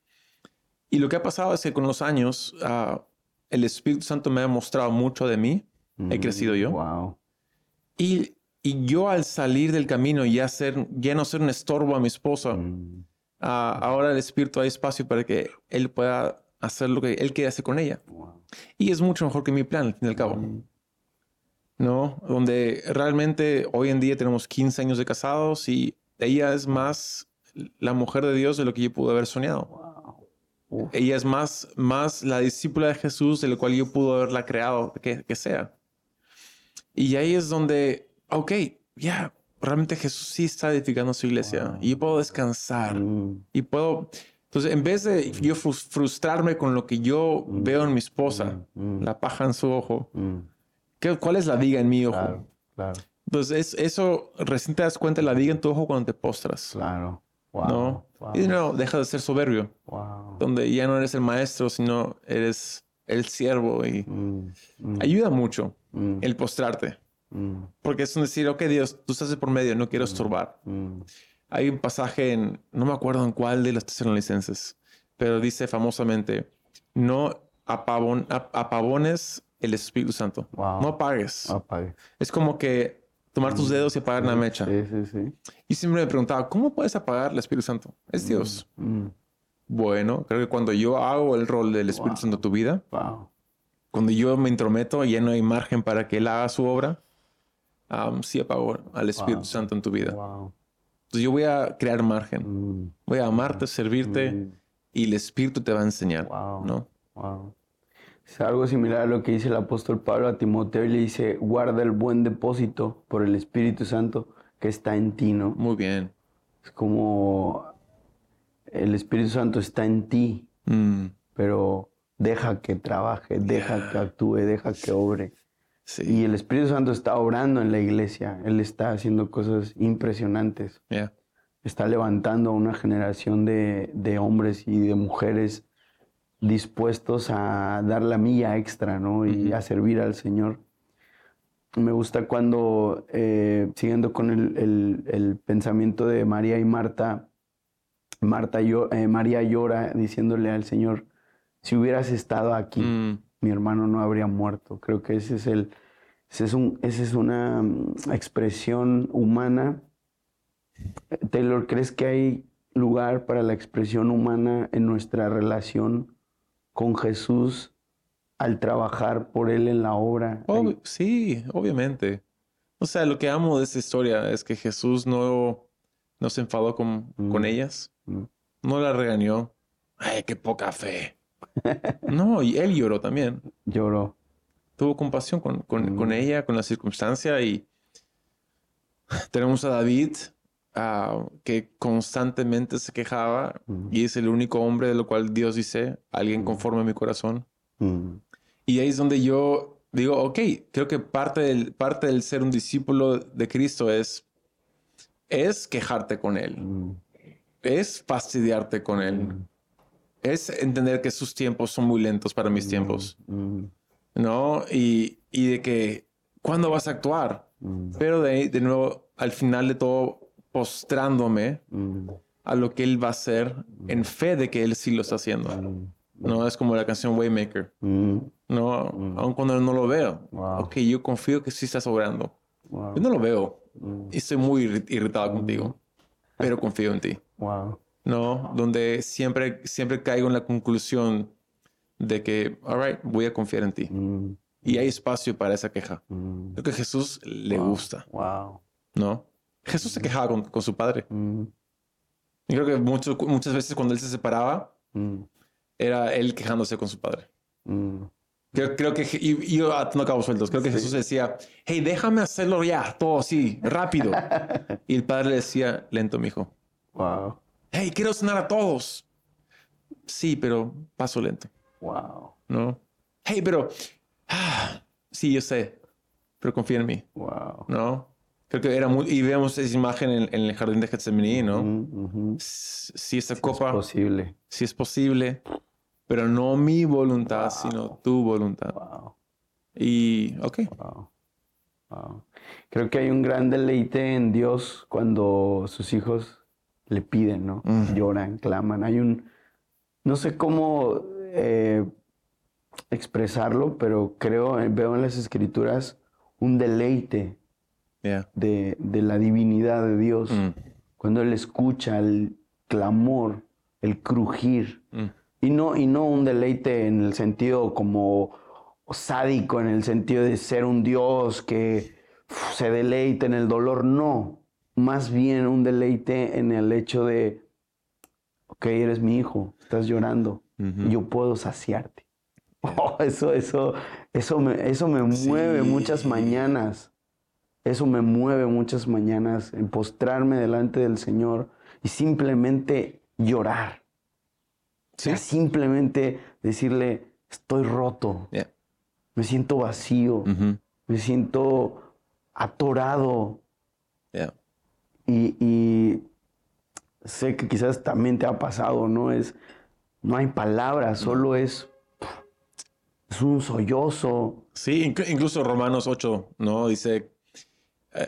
Y lo que ha pasado es que con los años, ah, el Espíritu Santo me ha mostrado mucho de mí He mm, crecido yo. Wow. y, y yo al salir del camino y ya, ser, ya no ser un estorbo a mi esposa, Mm, ah, ahora el Espíritu hay espacio para que Él pueda hacer lo que Él quiere hacer con ella. wow. Y es mucho mejor que mi plan, al fin y al cabo. Mm, ¿no? Donde realmente hoy en día tenemos 15 años de casados y ella es más la mujer de Dios de lo que yo pude haber soñado. wow. Uf. Ella es más, más la discípula de Jesús de lo cual yo pude haberla creado que, que sea. Y ahí es donde, ok, ya, realmente Jesús sí está edificando su iglesia Wow. y yo puedo descansar Mm, y puedo... Entonces, en vez de yo frus- frustrarme con lo que yo Mm. veo en mi esposa, mm, la paja en su ojo, mm, ¿qué- ¿cuál es la viga en mi ojo? Claro, claro, Entonces, es, eso recién te das cuenta de la viga en tu ojo cuando te postras. claro. Wow. ¿No? wow, Y no, deja de ser soberbio, wow. donde ya no eres el maestro, sino eres el siervo. Y Mm, mm, ayuda mucho mm, el postrarte. Porque es un decir, ok, Dios, tú estás de por medio, no quiero estorbar. Hay un pasaje en, no me acuerdo en cuál de los tesalonicenses, pero dice famosamente, no apavon- ap- apavones el Espíritu Santo. Wow. No apagues. Apague. Es como que tomar tus dedos y apagar la mecha. Sí, sí, sí. Y siempre me preguntaba, ¿cómo puedes apagar el Espíritu Santo? Es Dios. Mm, Bueno, creo que cuando yo hago el rol del Espíritu Wow. Santo en tu vida, wow. cuando yo me intrometo, ya no hay margen para que Él haga su obra. um, sí apagó al Espíritu Wow. Santo en tu vida. Wow. Entonces yo voy a crear margen. Mm, Voy a amarte, servirte mm, y el Espíritu te va a enseñar. Wow. ¿no? wow. Es algo similar a lo que dice el apóstol Pablo a Timoteo y le dice, guarda el buen depósito por el Espíritu Santo que está en ti, ¿no? Muy bien. Es como el Espíritu Santo está en ti, Mm, pero deja que trabaje, deja que actúe, deja que obre. sí. Y el Espíritu Santo está obrando en la iglesia, Él está haciendo cosas impresionantes, Yeah. está levantando a una generación de, de hombres y de mujeres dispuestos a dar la milla extra, ¿no? Y a servir al Señor. Me gusta cuando, eh, siguiendo con el, el- el pensamiento de María y Marta, Marta eh, María llora diciéndole al Señor, si hubieras estado aquí, Mm, mi hermano no habría muerto. Creo que ese es el, ese es un, esa es una mm, expresión humana. Taylor, ¿crees que hay lugar para la expresión humana en nuestra relación con Jesús al trabajar por Él en la obra? sí, obviamente. O sea, lo que amo de esta historia es que Jesús no, no se enfadó con, con Mm. ellas. Mm. No la regañó. Ay, qué poca fe. No, y él lloró también. Lloró. Tuvo compasión con, con- Mm. con ella, con la circunstancia y tenemos a David ah, que constantemente se quejaba Mm. y es el único hombre de lo cual Dios dice, alguien conforme a mi corazón. Mm. Y ahí es donde yo digo, ok, creo que parte del, parte del ser un discípulo de Cristo es, es quejarte con Él, Mm. es fastidiarte con Él, es entender que sus tiempos son muy lentos para mis tiempos. ¿no? Y, y de que, ¿cuándo vas a actuar? Pero de, ahí, de nuevo, al final de todo, postrándome Mm. a lo que Él va a hacer en fe de que Él sí lo está haciendo. Mm. No es como la canción Waymaker. Mm. No, Mm. aun cuando no lo veo. Wow. Ok, yo confío que sí estás obrando. Wow. Yo no lo veo Mm. y estoy muy irri- irritado contigo, pero confío en ti. Wow. No, donde siempre, siempre caigo en la conclusión de que, all right, voy a confiar en ti. Mm. Y hay espacio para esa queja. Mm. Creo que a Jesús le Wow. gusta, Wow. ¿no? Jesús se quejaba con, con su padre. Mm. Y creo que mucho- muchas veces cuando él se separaba, Mm. era él quejándose con su padre. Mm. Creo, creo que, y, yo atando cabos sueltos, creo que Jesús decía, hey, déjame hacerlo ya, todo así, rápido. y el padre le decía, lento, mijo. Wow. Hey, quiero cenar a todos. Sí, pero paso lento, Wow. ¿no? Hey, pero, ah, sí, yo sé, pero confía en mí, Wow. ¿no? Creo que era muy, y vemos esa imagen en, en el jardín de Getsemaní, ¿no? Si esta Es copa, posible. si es posible, pero no mi voluntad, sino tu voluntad. Wow. Y, ok, Wow. Wow. Creo que hay un gran deleite en Dios cuando sus hijos le piden, ¿no? Lloran, claman. Hay un, no sé cómo eh, expresarlo, pero creo, veo en las escrituras un deleite yeah. de, de la divinidad de Dios. Mm, Cuando Él escucha el clamor, el crujir. mm. Y no, y no un deleite en el sentido como sádico, en el sentido de ser un Dios que uf, se deleita en el dolor. No, más bien un deleite en el hecho de, ok, eres mi hijo, estás llorando, yo puedo saciarte. Oh, eso, eso, eso me, eso me mueve Sí. muchas mañanas. Eso me mueve muchas mañanas en postrarme delante del Señor y simplemente llorar. O sea, Sí. simplemente decirle, estoy roto, Yeah. me siento vacío, me siento atorado. Yeah. Y, y sé que quizás también te ha pasado, ¿no? Es, no hay palabras, solo es, es un sollozo. Sí, inc- incluso Romanos 8, ¿no? Dice,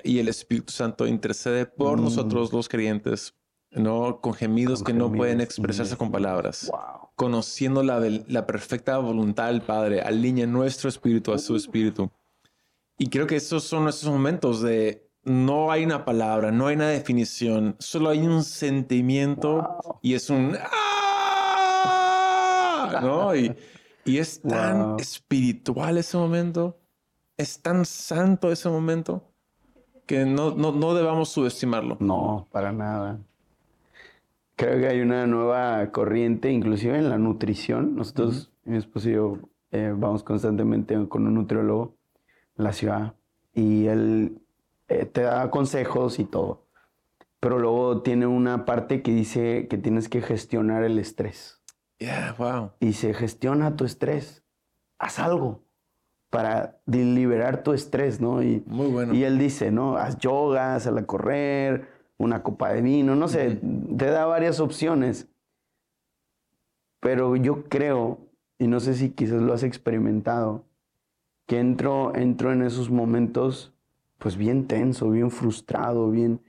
y el Espíritu Santo intercede por Mm. nosotros los creyentes, ¿no? Con gemidos Con que no pueden gemidos expresarse con palabras. Wow. Conociendo la, la perfecta voluntad del Padre, alinea nuestro espíritu a su espíritu. Y creo que esos son esos momentos de no hay una palabra, no hay una definición, solo hay un sentimiento Wow. y es un ¡Ah! ¿no? Y, y es tan Wow. espiritual ese momento, es tan santo ese momento. Que no, no, no debamos subestimarlo. No, para nada. Creo que hay una nueva corriente, inclusive en la nutrición. Nosotros, mi esposo y yo, eh, vamos constantemente con un nutriólogo en la ciudad y él eh, te da consejos y todo. Pero luego tiene una parte que dice que tienes que gestionar el estrés. Yeah, wow. Y se gestiona tu estrés. Haz algo para liberar tu estrés, ¿no? Y, Muy bueno. y él dice, ¿no? Haz yoga, sal a correr, una copa de vino, no sé, te da varias opciones. Pero yo creo, y no sé si quizás lo has experimentado, que entro, entro en esos momentos, pues bien tenso, bien frustrado, bien...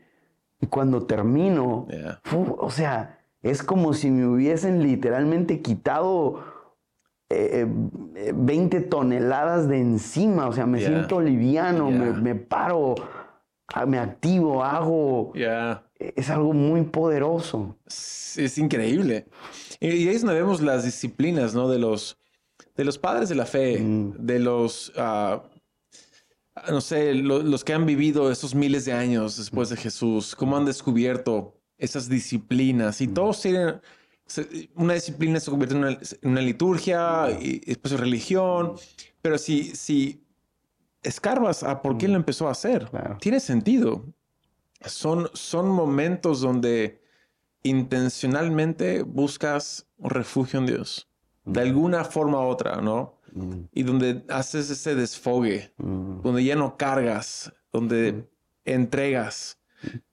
Y cuando termino, Yeah. o sea, es como si me hubiesen literalmente quitado eh, eh, 20 toneladas de encima, o sea, me Yeah. siento liviano, me, Yeah. me paro, ah, me activo, hago, Yeah. es algo muy poderoso. Es, es increíble. Y, y ahí es donde vemos las disciplinas, ¿no? De los, de los padres de la fe, Mm. de los, ah, no sé, lo- los que han vivido esos miles de años después de Jesús, cómo han descubierto esas disciplinas. Y todos tienen, una disciplina se convierte en una, en una liturgia, y después religión, pero si, si escarbas a por qué lo empezó a hacer, tiene sentido. Son, son momentos donde intencionalmente buscas un refugio en Dios, de alguna forma u otra, ¿no? Mm, Y donde haces ese desfogue, mm, donde ya no cargas, donde entregas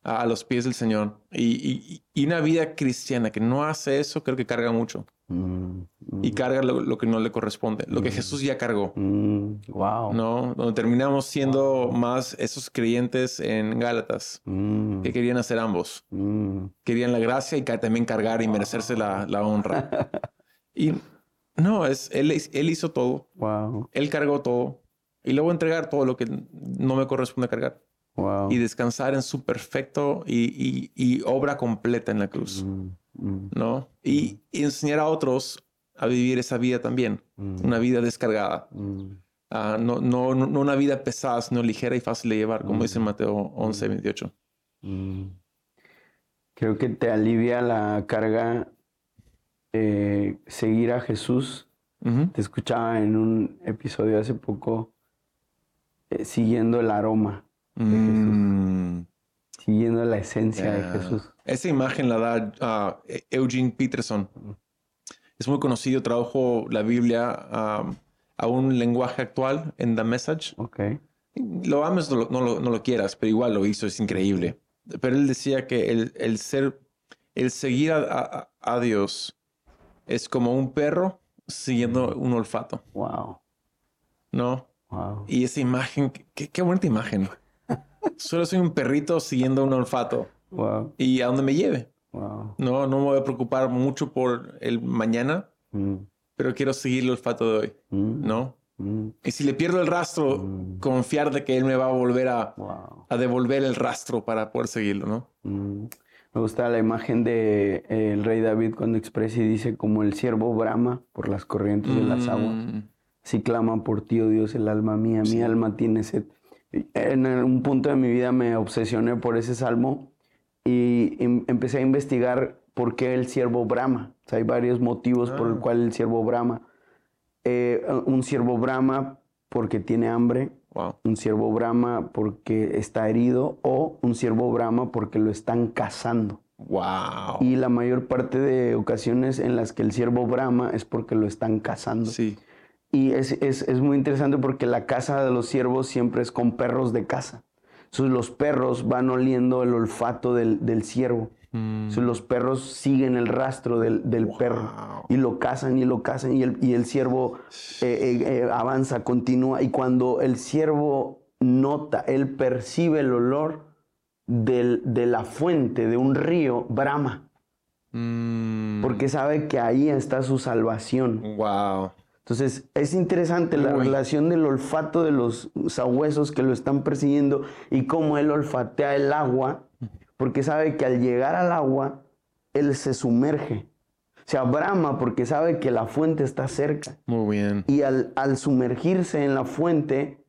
a, los pies del Señor. Y, y- y una vida cristiana que no hace eso, creo que carga mucho. mm, Y carga lo, lo que no le corresponde, lo que Jesús ya cargó. mm, wow. ¿no? Donde terminamos siendo más esos creyentes en Gálatas Mm, que querían hacer ambos. mm, Querían la gracia y también cargar y merecerse la, la honra. Y no, es, él, él hizo todo. wow, Él cargó todo. Y luego entregar todo lo que no me corresponde cargar. Wow. Y descansar en su perfecto y, y- y obra completa en la cruz. Mm, mm, ¿No? Y, y enseñar a otros a vivir esa vida también. mm, Una vida descargada. mm, Ah, no, no, no una vida pesada, sino ligera y fácil de llevar, como dice Mateo 11, 28. mm. Creo que te alivia la carga eh, seguir a Jesús. Te escuchaba en un episodio hace poco eh, siguiendo el aroma, Mm, siguiendo la esencia de Jesús. Esa imagen la da ah, Eugene Peterson. Es muy conocido, tradujo la Biblia ah, a un lenguaje actual en The Message. Ok. Lo ames o no lo, no lo quieras, pero igual lo hizo, es increíble. Pero él decía que el, el ser, el seguir a, a- a Dios es como un perro siguiendo un olfato, Wow. ¿no? Wow. Y esa imagen, qué, qué bonita imagen. Solo soy un perrito siguiendo un olfato Wow. y a donde me lleve. Wow. No, no me voy a preocupar mucho por el mañana, Mm, pero quiero seguir el olfato de hoy, mm, ¿no? mm, Y si le pierdo el rastro, confiar de que él me va a volver a, wow. a devolver el rastro para poder seguirlo, ¿no? Me gusta la imagen de eh, el rey David cuando expresa y dice como el siervo brama por las corrientes de las aguas. Si clama por ti, oh Dios, el alma mía, mi alma tiene sed. En un punto de mi vida me obsesioné por ese salmo y em- empecé a investigar por qué el siervo brama. O sea, hay varios motivos por el Ah. cual el siervo brama. Eh, un siervo brama porque tiene hambre, Wow. un siervo brama porque está herido o un siervo brama porque lo están cazando. Wow. Y la mayor parte de ocasiones en las que el siervo brama es porque lo están cazando. Sí. Y es, es- es muy interesante porque la caza de los ciervos siempre es con perros de caza. Entonces los perros van oliendo el olfato del, del ciervo. Mm, Entonces los perros siguen el rastro del, del perro y lo cazan y lo cazan y el, y el ciervo eh, eh, eh, avanza, continúa. Y cuando el ciervo nota, él percibe el olor del- de la fuente, de un río, brama, mm, porque sabe que ahí está su salvación. Wow. Entonces, es interesante la Uy. relación del olfato de los sabuesos que lo están persiguiendo y cómo él olfatea el agua, porque sabe que al llegar al agua, él se sumerge. Se abrama porque sabe que la fuente está cerca. Muy bien. Y al, al sumergirse en la fuente,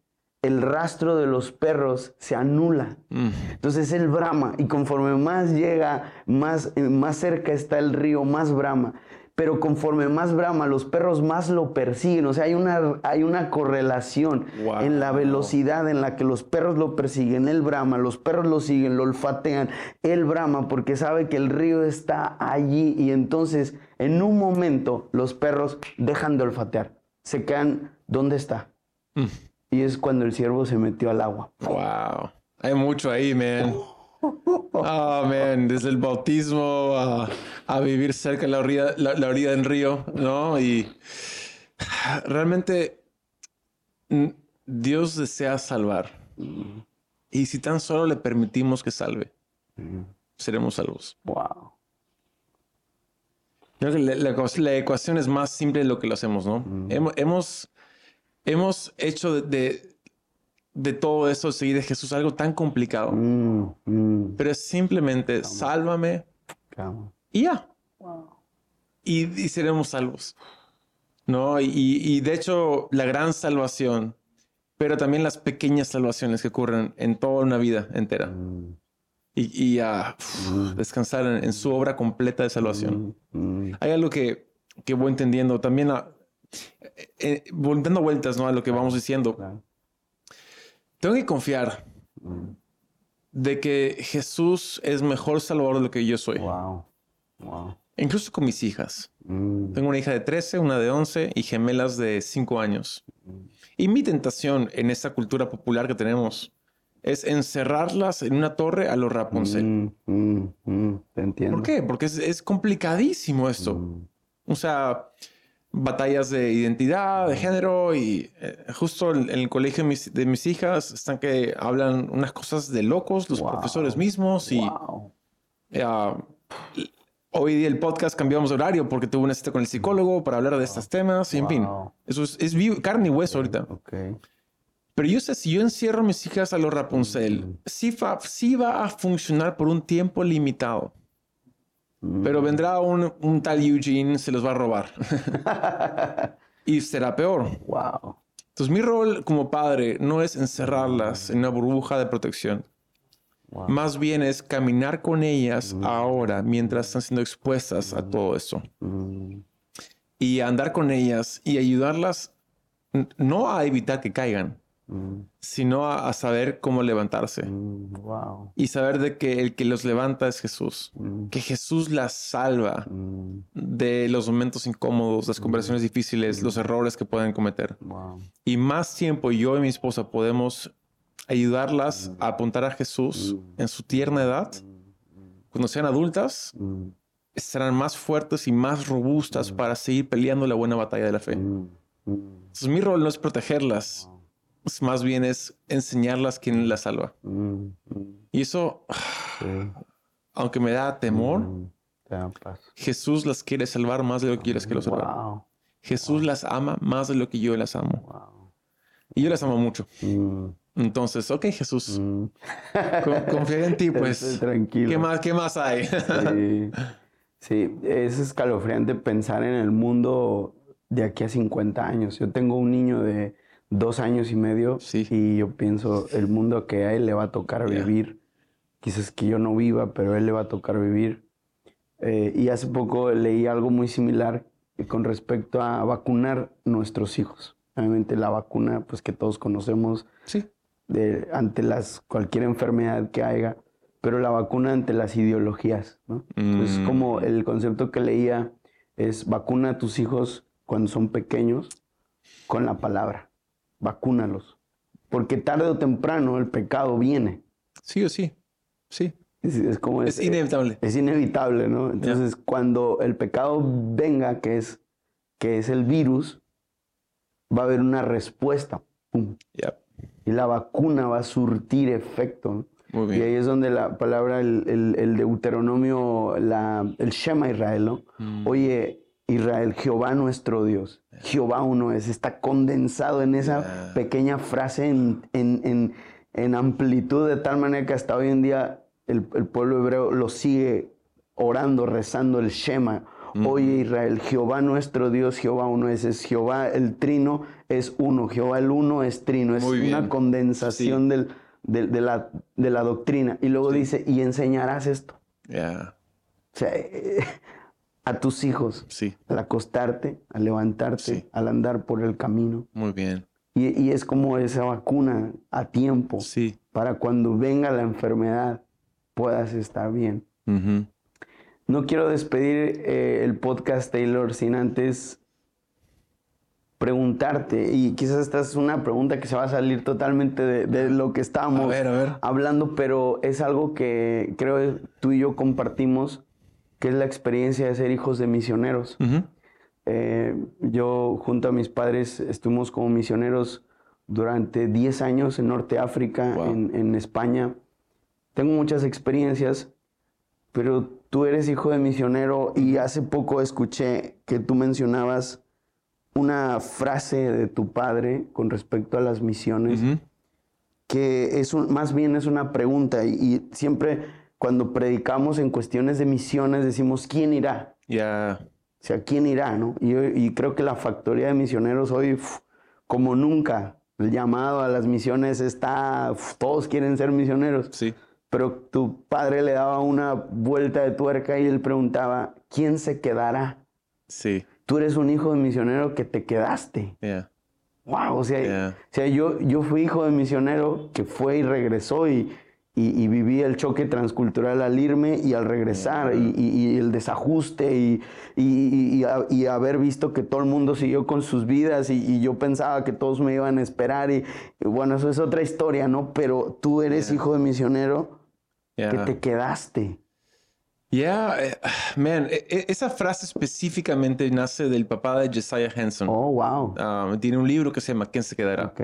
el rastro de los perros se anula. Mm. Entonces él brama y conforme más llega, más, más cerca está el río, más brama. Pero conforme más brama, los perros más lo persiguen. O sea, hay una, hay una correlación Wow. en la velocidad en la que los perros lo persiguen. Él brama, los perros lo siguen, lo olfatean. Él brama porque sabe que el río está allí. Y entonces, en un momento, los perros dejan de olfatear. Se quedan, ¿dónde está? Mm. Y es cuando el ciervo se metió al agua. Wow. Hay mucho ahí, man. Oh, man. Desde el bautismo a, a vivir cerca de la orilla, la, la orilla del río, ¿no? Y realmente Dios desea salvar. Y si tan solo le permitimos que salve, seremos salvos. Wow. Creo que la, la ecu- la ecuación es más simple de lo que lo hacemos, ¿no? Hemo- Hemos, hemos hecho de, de, de todo esto, seguir de Jesús, algo tan complicado. Mm, mm, Pero es simplemente sálvame calma. y ya. Y, y seremos salvos. ¿No? Y, y de hecho, la gran salvación, pero también las pequeñas salvaciones que ocurren en toda una vida entera. Mm, Y, y a descansar en, en su obra completa de salvación. mm, Hay algo que, que voy entendiendo también, a, eh, eh, voy dando vueltas ¿no? a lo que vamos diciendo. claro. Tengo que confiar de que Jesús es mejor salvador de lo que yo soy. Wow. Wow. Incluso con mis hijas. Mm, Tengo una hija de 13, una de 11 y gemelas de 5 años. Y mi tentación en esta cultura popular que tenemos es encerrarlas en una torre a los Rapunzel. mm, mm, mm, te entiendo. ¿Por qué? Porque es, es complicadísimo esto. Mm, O sea, batallas de identidad, de género y eh, justo en, en el colegio de mis, de mis hijas están que hablan unas cosas de locos los Wow. profesores mismos y wow. eh, hoy día el podcast cambiamos de horario porque tuve una cita con el psicólogo para hablar de estos temas y en fin, Wow. eso es, es vivo- carne y hueso ahorita. Ok. Pero yo sé, si yo encierro a mis hijas a los Rapunzel, sí, va, sí va a funcionar por un tiempo limitado. Mm. Pero vendrá un, un tal Eugene, se los va a robar. y será peor. Wow. Entonces mi rol como padre no es encerrarlas en una burbuja de protección. Wow. Más bien es caminar con ellas ahora mientras están siendo expuestas a todo eso. Mm, Y andar con ellas y ayudarlas no a evitar que caigan, mm, sino a, a saber cómo levantarse. mm, wow. Y saber de que el que los levanta es Jesús. Mm, Que Jesús las salva de los momentos incómodos, las conversaciones difíciles, los errores que pueden cometer. wow. Y más tiempo yo y mi esposa podemos ayudarlas a apuntar a Jesús en su tierna edad. Cuando sean adultas, estarán más fuertes y más robustas para seguir peleando la buena batalla de la fe. mm, Entonces mi rol no es protegerlas, más bien es enseñarlas quién las salva. mm, mm, Y eso, sí. aunque me da temor, Mm. Jesús las quiere salvar más de lo que yo las quiero salvar. Wow. Jesús las ama más de lo que yo las amo. Wow. Y yo las amo mucho. Mm, Entonces, ok, Jesús, mm. con- confiar en ti, pues. Tranquilo. ¿Qué más, qué más hay? Sí. Sí, es escalofriante pensar en el mundo de aquí a 50 años. Yo tengo un niño de dos años y medio Sí. y yo pienso el mundo que a él le va a tocar Ya. vivir. Quizás que yo no viva, pero a él le va a tocar vivir. Eh, y hace poco leí algo muy similar con respecto a vacunar nuestros hijos. Obviamente la vacuna, pues que todos conocemos, sí. de, ante las, cualquier enfermedad que haya, pero la vacuna ante las ideologías, ¿no? Entonces, Mm. como el concepto que leía es vacuna a tus hijos cuando son pequeños con la palabra, vacúnalos, porque tarde o temprano el pecado viene, Sí o sí. Sí. es, es como Es inevitable. es inevitable, ¿no? Entonces, cuando el pecado venga, que es, que es el virus, va a haber una respuesta, pum, y la vacuna va a surtir efecto. ¿no? Muy Y bien. ahí es donde la palabra, el, el- el Deuteronomio, la, el Shema Israel, ¿no? Mm. Oye, Israel, Jehová nuestro Dios, Jehová uno es, está condensado en esa pequeña frase en, en- en- en amplitud de tal manera que hasta hoy en día el, el pueblo hebreo lo sigue orando, rezando el Shema. Oye Israel, Jehová nuestro Dios, Jehová uno es, es Jehová el trino es uno, Jehová el uno es trino, es una condensación del, del- de, la, de la doctrina. Y luego dice, y enseñarás esto. O sea, a tus hijos, sí, al acostarte, al levantarte, Sí. al andar por el camino. muy bien. Y, y es como esa vacuna a tiempo Sí. para cuando venga la enfermedad puedas estar bien. No quiero despedir eh, el podcast Taylor sin antes preguntarte, y quizás esta es una pregunta que se va a salir totalmente de, de lo que A estábamos ver, a ver. hablando, pero es algo que creo tú y yo compartimos, que es la experiencia de ser hijos de misioneros. Eh, yo junto a mis padres estuvimos como misioneros durante 10 años en Norte África, Wow. en, en España. Tengo muchas experiencias, pero tú eres hijo de misionero y hace poco escuché que tú mencionabas una frase de tu padre con respecto a las misiones que es un- más bien es una pregunta y, y siempre cuando predicamos en cuestiones de misiones decimos ¿quién irá? Ya, O sea, ¿quién irá? No? Y, yo- y creo que la factoría de misioneros hoy, uf, como nunca, el llamado a las misiones está, uf, todos quieren ser misioneros, sí. pero tu padre le daba una vuelta de tuerca y él preguntaba, ¿quién se quedará? Sí, Tú eres un hijo de misionero que te quedaste. ya. Wow, o sea, Yeah. o sea yo, yo fui hijo de misionero que fue y regresó y, y, y viví el choque transcultural al irme y al regresar y, y- y el desajuste y, y- y- a- y haber visto que todo el mundo siguió con sus vidas y, yo pensaba que todos me iban a esperar y, bueno, eso es otra historia, ¿no? Pero tú eres hijo de misionero ya. que te quedaste. Yeah, man, e- e- esa frase específicamente nace del papá de Josiah Henson. Oh, wow. Ah, tiene un libro que se llama ¿Quién se quedará? Ok,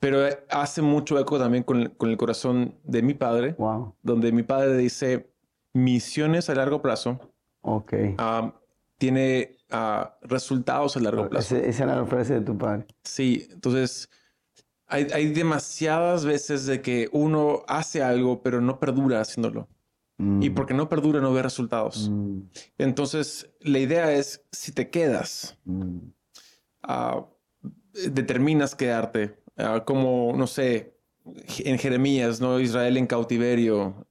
Pero eh, hace mucho eco también con, el- con el corazón de mi padre, wow. donde mi padre dice, misiones a largo plazo Ok. ah, tiene ah, resultados a largo plazo. Ese- esa era la frase de tu padre. Sí, entonces hay, hay demasiadas veces de que uno hace algo pero no perdura haciéndolo. Y Mm, porque no perdura no ve resultados. mm, Entonces la idea es, si te quedas, mm. ah, determinas quedarte, ah, como, no sé, en Jeremías, ¿no? Israel en cautiverio.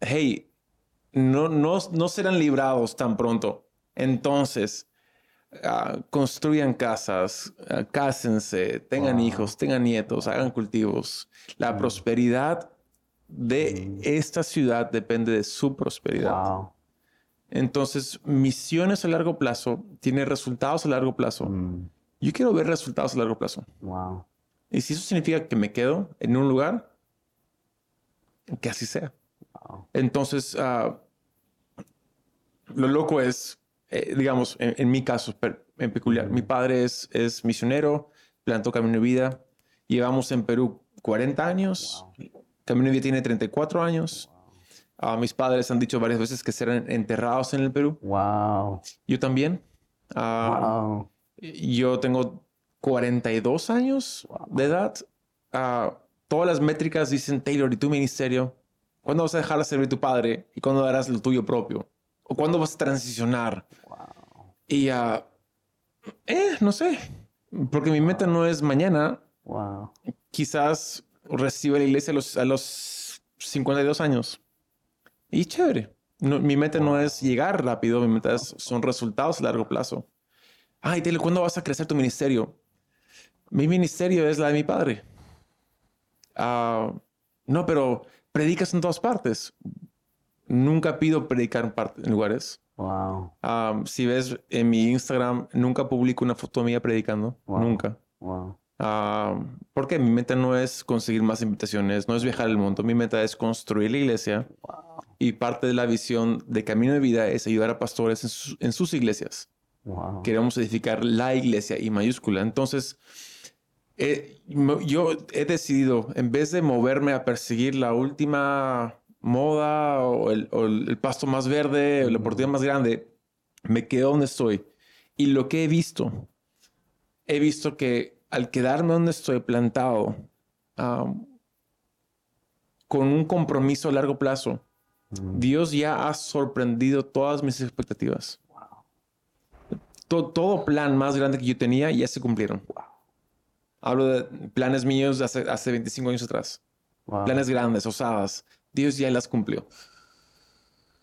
Hey, no, no, no serán librados tan pronto. Entonces, ah, construyan casas, ah, cásense, tengan Wow. hijos, tengan nietos, hagan cultivos. La prosperidad de esta ciudad depende de su prosperidad. Wow. Entonces, misiones a largo plazo tiene resultados a largo plazo. Mm, Yo quiero ver resultados a largo plazo. wow. Y si eso significa que me quedo en un lugar, que así sea. Wow. Entonces, ah, lo loco es, eh, digamos, en, en mi caso en peculiar, mi padre es, es misionero, plantó Camino de Vida. Llevamos en Perú 40 años. Camino de Vida tiene 34 años. Ah, mis padres han dicho varias veces que serán enterrados en el Perú. Wow. Yo también. Ah, Wow. Yo tengo 42 años de edad. Ah, todas las métricas dicen, Taylor, ¿y tu ministerio? ¿Cuándo vas a dejar de servir a tu padre? ¿Y cuándo darás lo tuyo propio? ¿O cuándo vas a transicionar? Y, ah, eh, no sé, porque mi meta no es mañana. Wow. Quizás reciba la iglesia a los, a los 52 años. Y chévere. No, mi meta no es llegar rápido, mi meta es- son resultados a largo plazo. Ay, Taylor, ¿cuándo vas a crecer tu ministerio? Mi ministerio es la de mi padre. Ah, no, pero predicas en todas partes. Nunca pido predicar en, parte- en lugares. Wow. Ah, si ves en mi Instagram, nunca publico una foto mía predicando. Wow. Nunca. Wow. Ah, porque mi meta no es conseguir más invitaciones, no es viajar el mundo. Mi meta es construir la iglesia. Y parte de la visión de Camino de Vida es ayudar a pastores en, sus- en sus iglesias. Wow. Queremos edificar la iglesia y mayúscula. Entonces, eh, yo he decidido, en vez de moverme a perseguir la última moda o el, o el- pasto más verde o la oportunidad más grande, me quedo donde estoy. Y lo que he visto, he visto que al quedarme donde estoy plantado, con un compromiso a largo plazo, Dios ya ha sorprendido todas mis expectativas. To- todo plan más grande que yo tenía ya se cumplieron. Hablo de planes míos de hace, hace 25 años atrás. Wow. Planes grandes, osadas. Dios ya las cumplió.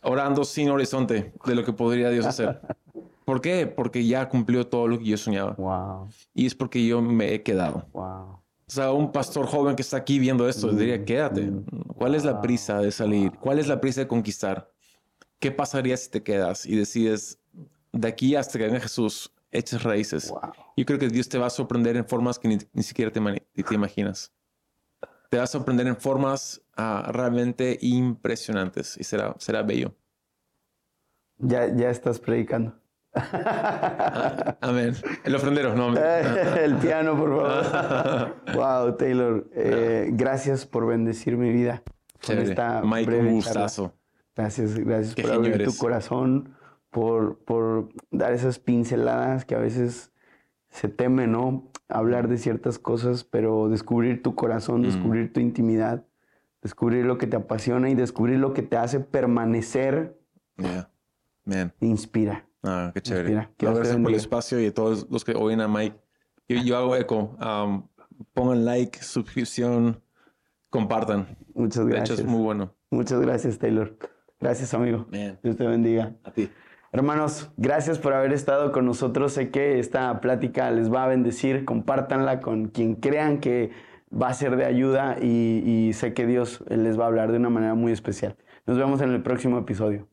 Orando sin horizonte de lo que podría Dios hacer. ¿Por qué? Porque ya cumplió todo lo que yo soñaba. Wow. Y es porque yo me he quedado. Wow. O sea, un pastor joven que está aquí viendo esto, diría, quédate. ¿Cuál es la prisa de salir? ¿Cuál es la prisa de conquistar? ¿Qué pasaría si te quedas y decides, de aquí hasta que venga Jesús, eches raíces? Wow. Yo creo que Dios te va a sorprender en formas que ni, ni siquiera te, te imaginas. Te va a sorprender en formas ah, realmente impresionantes y será, será bello. Ya, ya estás predicando. Amén. El ofrendero, no. amén. El piano, por favor. wow, Taylor. eh, gracias por bendecir mi vida. con esta Mike, breve un charla. gustazo. Gracias, gracias Qué por abrir eres. tu corazón, por, por dar esas pinceladas que a veces se teme, ¿no? Hablar de ciertas cosas, pero descubrir tu corazón, Mm. descubrir tu intimidad, descubrir lo que te apasiona y descubrir lo que te hace permanecer, Yeah. Man. inspira. Ah, qué chévere. Que No, gracias por el espacio y a todos los que oyen a Mike. Yo, yo hago eco. Um, pongan like, suscripción, compartan. Muchas De hecho, gracias. es muy bueno. Muchas gracias, Taylor. Gracias, amigo. Man, Dios te bendiga. a ti. Hermanos, gracias por haber estado con nosotros. Sé que esta plática les va a bendecir. Compártanla con quien crean que va a ser de ayuda y, y sé que Dios les va a hablar de una manera muy especial. Nos vemos en el próximo episodio.